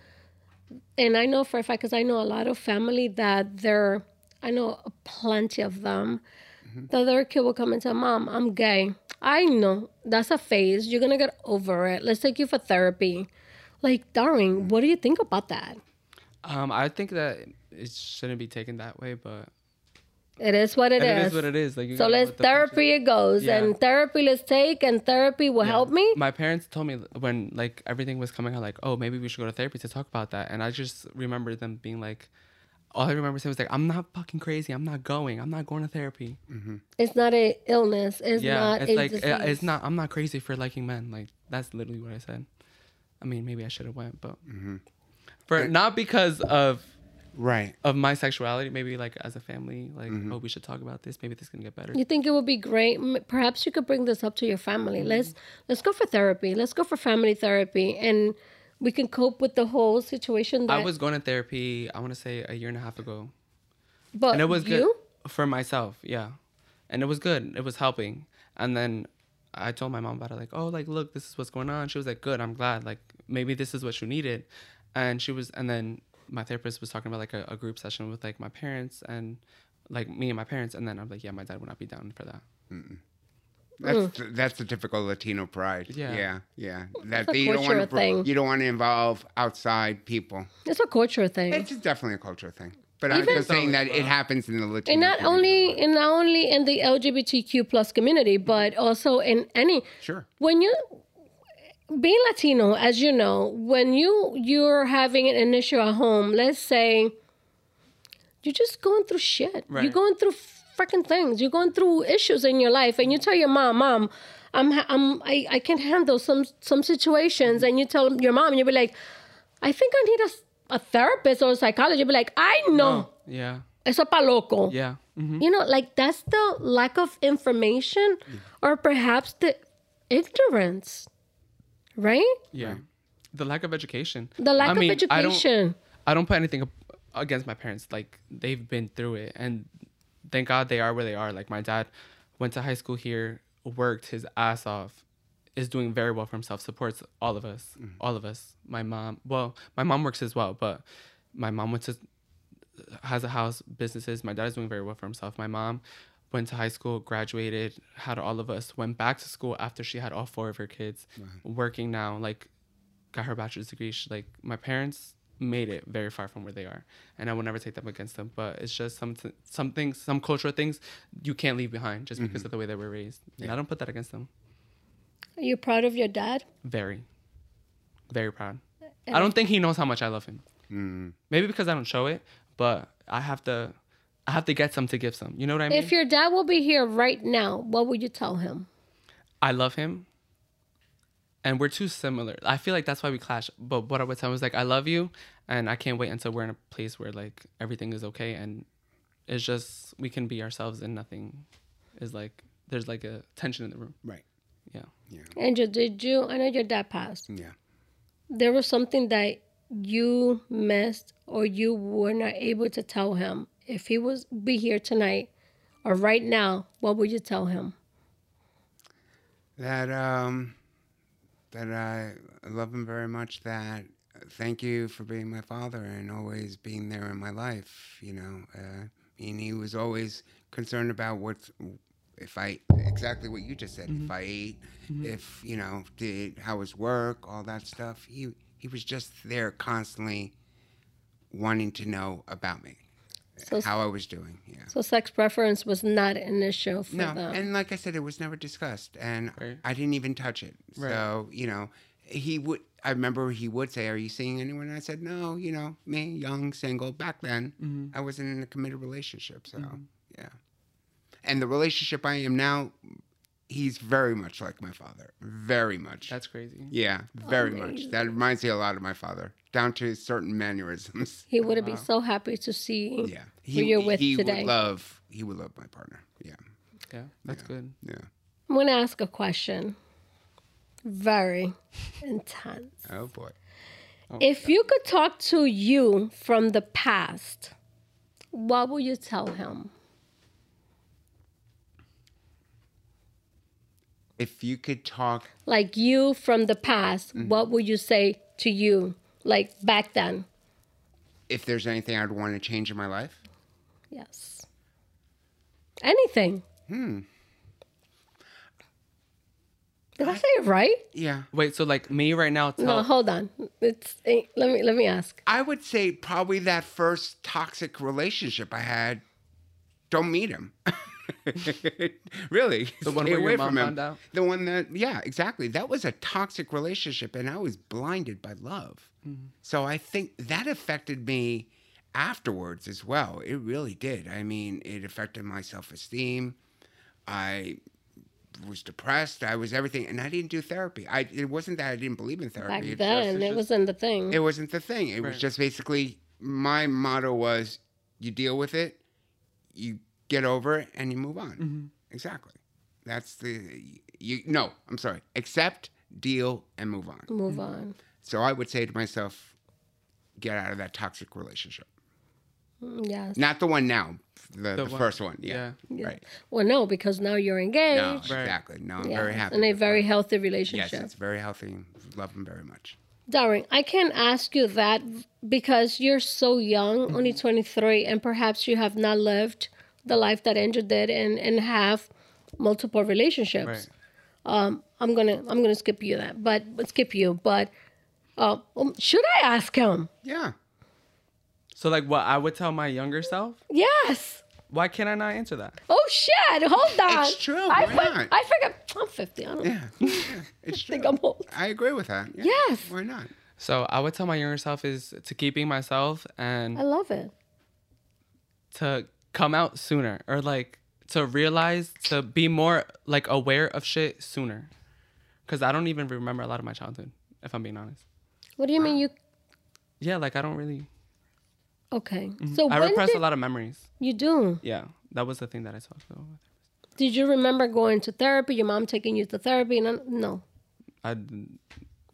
S1: and I know for a fact because I know a lot of family that they're, I know plenty of them, that their kid will come and say, "Mom, I'm gay." I know that's a phase. You're gonna get over it. Let's take you for therapy. Like, darling, what do you think about that?
S3: Um, I think that it shouldn't be taken that way, but
S1: It is what
S3: and
S1: is.
S3: it is what it is. Like, you
S1: So let's therapy it goes,
S3: Yeah.
S1: and therapy let's take, and therapy will help me.
S3: My parents told me when like everything was coming out, like, oh, maybe we should go to therapy to talk about that. And I just remember them being like, all I remember saying was like, I'm not fucking crazy. I'm not going. I'm not going to therapy.
S1: It's not a illness. It's
S3: yeah,
S1: not
S3: it's
S1: a
S3: like it-
S1: disease.
S3: it's not. I'm not crazy for liking men. Like that's literally what I said. I mean, maybe I should have went, but
S2: Mm-hmm.
S3: for not because of
S2: Right.
S3: of my sexuality. Maybe like as a family, like
S2: Mm-hmm.
S3: oh, we should talk about this. Maybe this can get better.
S1: You think it would be great? Perhaps you could bring this up to your family. Let's let's go for therapy. Let's go for family therapy, and we can cope with the whole situation. That,
S3: I was going to therapy. I want to say a year and a half ago.
S1: but
S3: and it was
S1: you?
S3: good for myself yeah and it was good it was helping and then i told my mom about it like oh like look this is what's going on she was like good i'm glad like maybe this is what you needed and she was and then my therapist was talking about like a, a group session with like my parents and like me and my parents and then i'm like yeah my dad would not be down for that
S2: That's that's the typical Latino pride.
S3: Yeah.
S2: yeah, yeah. That
S1: a
S2: you don't want to
S1: thing.
S2: you don't want to involve outside people.
S1: It's a culture thing,
S2: It's definitely a cultural thing. But I'm just saying that it uh, happens in the Latino.
S1: and not
S2: community.
S1: only and not only in the LGBTQ plus community, but also in any
S2: Sure.
S1: when you being Latino, as you know, when you you're having an issue at home, let's say you're just going through shit. You're going through freaking things. You're going through issues in your life, and you tell your mom, "Mom, I'm I'm I, I can handle some some situations," and you tell your mom, and you'll be like, "I think I need a, a therapist or a psychologist." You'll be like, "I know,
S3: Yeah.
S1: eso pa loco."
S3: Yeah. hmm
S1: You know, like that's the lack of information or perhaps the ignorance, right?
S3: Yeah. The lack of education.
S1: The lack
S3: I mean,
S1: of
S3: I don't-
S1: education.
S3: I don't put anything against my parents. Like they've been through it, and thank God they are where they are. Like my dad went to high school here, worked his ass off, is doing very well for himself, supports all of us, mm-hmm. all of us. My mom, well, my mom works as well, but my mom went to has a house, businesses. My dad is doing very well for himself. My mom went to high school, graduated, had all of us, went back to school after she had all four of her kids, working now, like got her bachelor's degree. She, like my parents made it very far from where they are, and I will never take them against them. But it's just some some things, some cultural things you can't leave behind just because mm-hmm. of the way they were raised. And I don't put that against them.
S1: Are you proud of your dad?
S3: Very, very proud. I don't think he knows how much I love him. Mm. Maybe because I don't show it, but I have to. I have to get some to give some. You know what I mean?
S1: If your dad will be here right now, what would you tell him?
S3: I love him. And we're too similar. I feel like that's why we clash. But what I would tell him is like, I love you, and I can't wait until we're in a place where like everything is okay, and it's just we can be ourselves, and nothing is like there's like a tension in the room.
S2: Right.
S3: Yeah. Yeah.
S1: Angel, did you? I know your dad passed.
S2: Yeah.
S1: There was something that you missed or you were not able to tell him. If he was be here tonight or right now, what would you tell him?
S2: That um, that I love him very much. That thank you for being my father and always being there in my life. You know, uh, and he was always concerned about what if I exactly what you just said. If I ate, if you know, did how was work, all that stuff. He he was just there constantly wanting to know about me,
S1: So-
S2: how I was doing. Yeah.
S1: So sex preference was not an issue for
S2: No,
S1: them.
S2: and like I said, it was never discussed, and
S3: Right.
S2: I didn't even touch it.
S3: Right.
S2: So you know, he would. I remember he would say, "Are you seeing anyone?" And I said, "No, you know, me, young, single. Back then,
S3: Mm-hmm.
S2: I wasn't in a committed relationship, so yeah." And the relationship I am now, he's very much like my father. Very much.
S3: That's crazy.
S2: yeah, very oh, much. That reminds me a lot of my father, down to certain mannerisms.
S1: he would be so happy to see
S2: Yeah,
S1: who you're with
S2: he
S1: today.
S2: would love. He would love my partner. Yeah,
S3: Yeah. That's good.
S2: yeah.
S1: I'm going to ask a question. Very intense.
S2: Oh boy.
S1: Oh, if you could talk to you from the past, what would you tell him?
S2: If you could talk
S1: Like you from the past,
S2: Mm-hmm.
S1: what would you say to you, like back then?
S2: if there's anything I'd want to change in my life,
S1: Yes. Anything.
S2: Hmm.
S1: Did I say it right?
S2: yeah,
S3: Wait. So like me right now. Tell,
S1: No, hold on. It's eh, let me let me ask.
S2: I would say probably that first toxic relationship I had. Don't meet him. really,
S3: The one where your mom found out?
S2: The one that, yeah, exactly. That was a toxic relationship, and I was blinded by love.
S3: Mm-hmm.
S2: So I think that affected me afterwards as well. It really did. I mean, it affected my self esteem. I was depressed. I was everything, and I didn't do therapy. I it wasn't that I didn't believe in therapy.
S1: Back
S2: just-
S1: then,
S2: it's
S1: it
S2: just-
S1: wasn't the thing.
S2: it wasn't the thing. It was just basically my motto was you deal with it, you get over it, and you move on.
S3: Mm-hmm.
S2: Exactly. That's the you. No, I'm sorry. Accept, deal, and move on.
S1: Move on.
S2: So I would say to myself, get out of that toxic relationship.
S1: Mm, Yes.
S2: Not the one now. The, the,
S3: one-
S2: first one. Yeah.
S3: yeah.
S2: Right.
S1: Well, no, because now you're engaged.
S2: No,
S1: engaged.
S2: exactly. No, I'm
S1: Yes,
S2: very happy.
S1: in a very
S2: that.
S1: healthy
S2: Yes, it's very healthy. Love him very much.
S1: Darren, I can't ask you that because you're so young,
S2: Mm-hmm.
S1: only 23, and perhaps you have not lived the life that Andrew did and, and have multiple relationships.
S3: Right.
S1: Um, I'm gonna I'm gonna skip you that, but skip you. But uh, um, should I ask him?
S2: Yeah.
S3: So like what I would tell my younger self.
S1: Yes.
S3: Why can't I not answer that?
S1: Oh shit! Hold on.
S2: It's true,
S1: I,
S2: why not?
S1: I forgot. I'm 50. I don't
S2: Yeah, yeah it's true.
S1: think I'm old.
S2: I agree with that. Yeah.
S1: Yes.
S2: Why not?
S3: So I would tell my younger self is to keeping myself and
S1: I love it.
S3: to come out sooner or like to realize to be more like aware of shit sooner. Cause I don't even remember a lot of my childhood, if I'm being honest.
S1: What do you mean you?
S3: Yeah, like I don't really.
S1: Okay. Mm-hmm. So
S3: I repress
S1: did
S3: a lot of memories.
S1: you do?
S3: Yeah, that was the thing that I talked about.
S1: Did you remember going to therapy? Your mom taking you to therapy? No, no,
S3: I, didn't-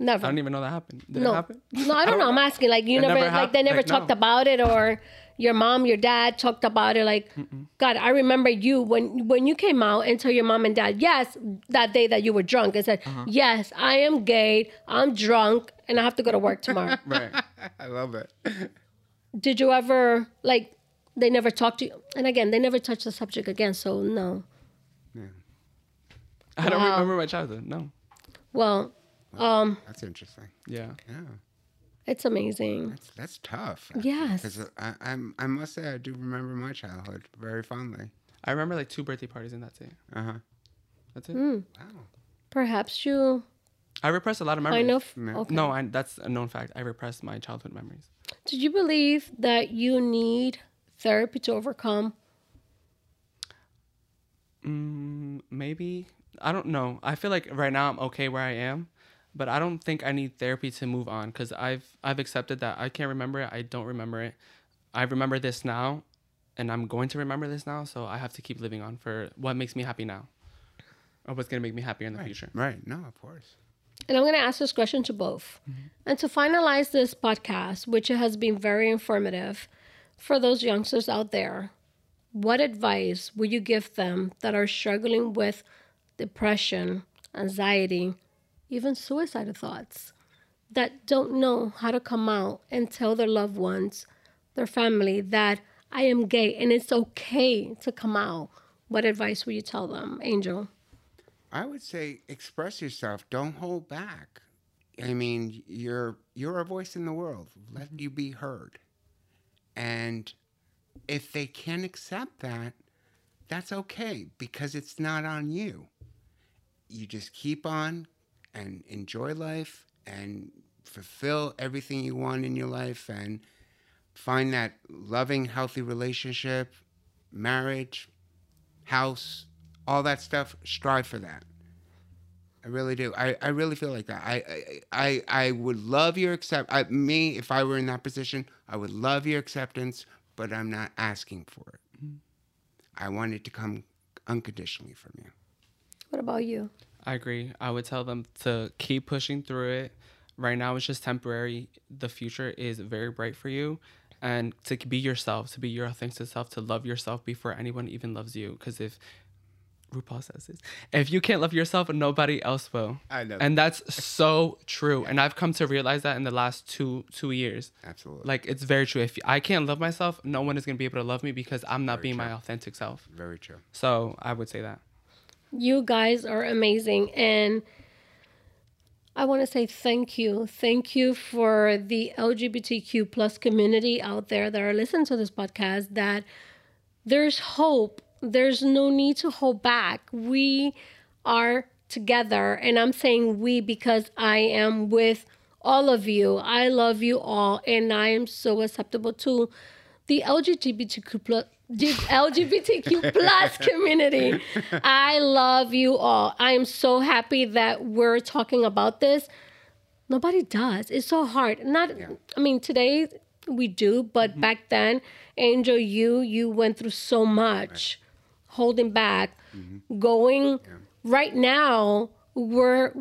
S3: I don't even know that happened. Did
S1: no,
S3: it happen?
S1: no, I don't know. I'm asking. Like you never,
S3: never
S1: like they never
S3: like,
S1: talked
S3: no.
S1: about it, or your mom, your dad talked about it. Like, God, I remember you when when you came out and told your mom and dad, yes, that day that you were drunk, and said,
S3: Uh-huh.
S1: yes, I am gay, I'm drunk, and I have to go to work tomorrow.
S3: Right.
S2: I love it.
S1: Did you ever like? They never talked to you, and again, they never touched the subject again. So no. Yeah.
S3: I don't
S1: Wow.
S3: remember my childhood. No.
S1: Well, um,
S2: That's interesting.
S3: Yeah.
S2: Yeah.
S1: It's amazing.
S2: That's that's tough.
S1: Yes.
S2: Because I, I'm I must say I do remember my childhood very fondly.
S3: I remember like two birthday parties and that's it.
S2: Uh huh.
S3: That's it.
S1: Mm.
S2: Wow.
S1: Perhaps you
S3: I repressed a lot of memories.
S1: kind of.
S2: Yeah.
S1: Okay.
S3: No, I, that's a known fact. I repressed my childhood memories.
S1: Did you believe that you need therapy to overcome?
S3: Mm, maybe. I don't know. I feel like right now I'm okay where I am, but I don't think I need therapy to move on because I've I've accepted that I can't remember it. I don't remember it. I remember this now, and I'm going to remember this now. So I have to keep living on for what makes me happy now, or what's gonna make me happier in the future.
S2: Right. No, of course.
S1: And I'm going to ask this question to both. Mm-hmm. And to finalize this podcast, which has been very informative for those youngsters out there, what advice would you give them that are struggling with depression, anxiety, even suicidal thoughts, that don't know how to come out and tell their loved ones, their family, that I am gay and it's okay to come out? What advice would you tell them, Angel?
S2: I would say express yourself. Don't hold back. I mean, you're you're a voice in the world. Let mm-hmm. you be heard. And if they can't accept that, that's okay because it's not on you. You just keep on and enjoy life and fulfill everything you want in your life and find that loving, healthy relationship, marriage, house, all that stuff. Strive for that. I really do. I, I really feel like that. I I, I, I would love your accept. I, me, if I were in that position, I would love your acceptance, but I'm not asking for it. Mm-hmm. I want it to come unconditionally from you.
S1: What about you?
S3: I agree. I would tell them to keep pushing through it. Right now, it's just temporary. The future is very bright for you. And to be yourself, to be your authentic self, to love yourself before anyone even loves you. Because if RuPaul says this, if you can't love yourself, nobody else will.
S2: I know.
S3: And that's so true. And I've come to realize that in the last two two years.
S2: Absolutely.
S3: Like it's very true. If I can't love myself, no one is gonna be able to love me because I'm not being my authentic self.
S2: Very true.
S3: So I would say that.
S1: You guys are amazing. And I want to say thank you. Thank you for the LGBTQ plus community out there that are listening to this podcast that there's hope. There's no need to hold back. We are together. And I'm saying we because I am with all of you. I love you all. And I am so acceptable to the LGBTQ plus LGBTQ plus community. I love you all. I am so happy that we're talking about this. Nobody does. It's so hard. Not I mean today we do, but mm-hmm. back then, Angel, you you went through so much holding back, mm-hmm. going right now we're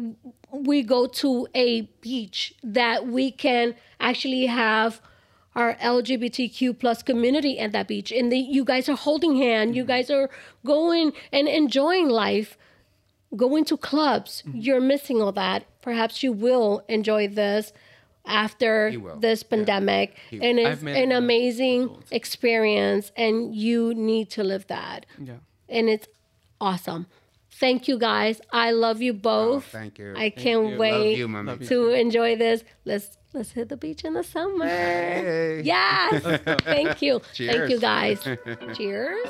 S1: we go to a beach that we can actually have our LGBTQ plus community at that beach, and the, you guys are holding hand. You guys are going and enjoying life, going to clubs. You're missing all that. Perhaps you will enjoy this after this pandemic, and it's an amazing experience, and you need to live that,
S3: Yeah.
S1: and it's awesome. Thank you guys. I love you both.
S2: Oh, thank you.
S1: I can't
S3: you.
S1: wait
S2: you,
S1: to enjoy this. Let's Let's hit the beach in the summer.
S2: Hey.
S1: Yes. Thank you. Thank you
S2: Cheers.
S1: guys. Cheers.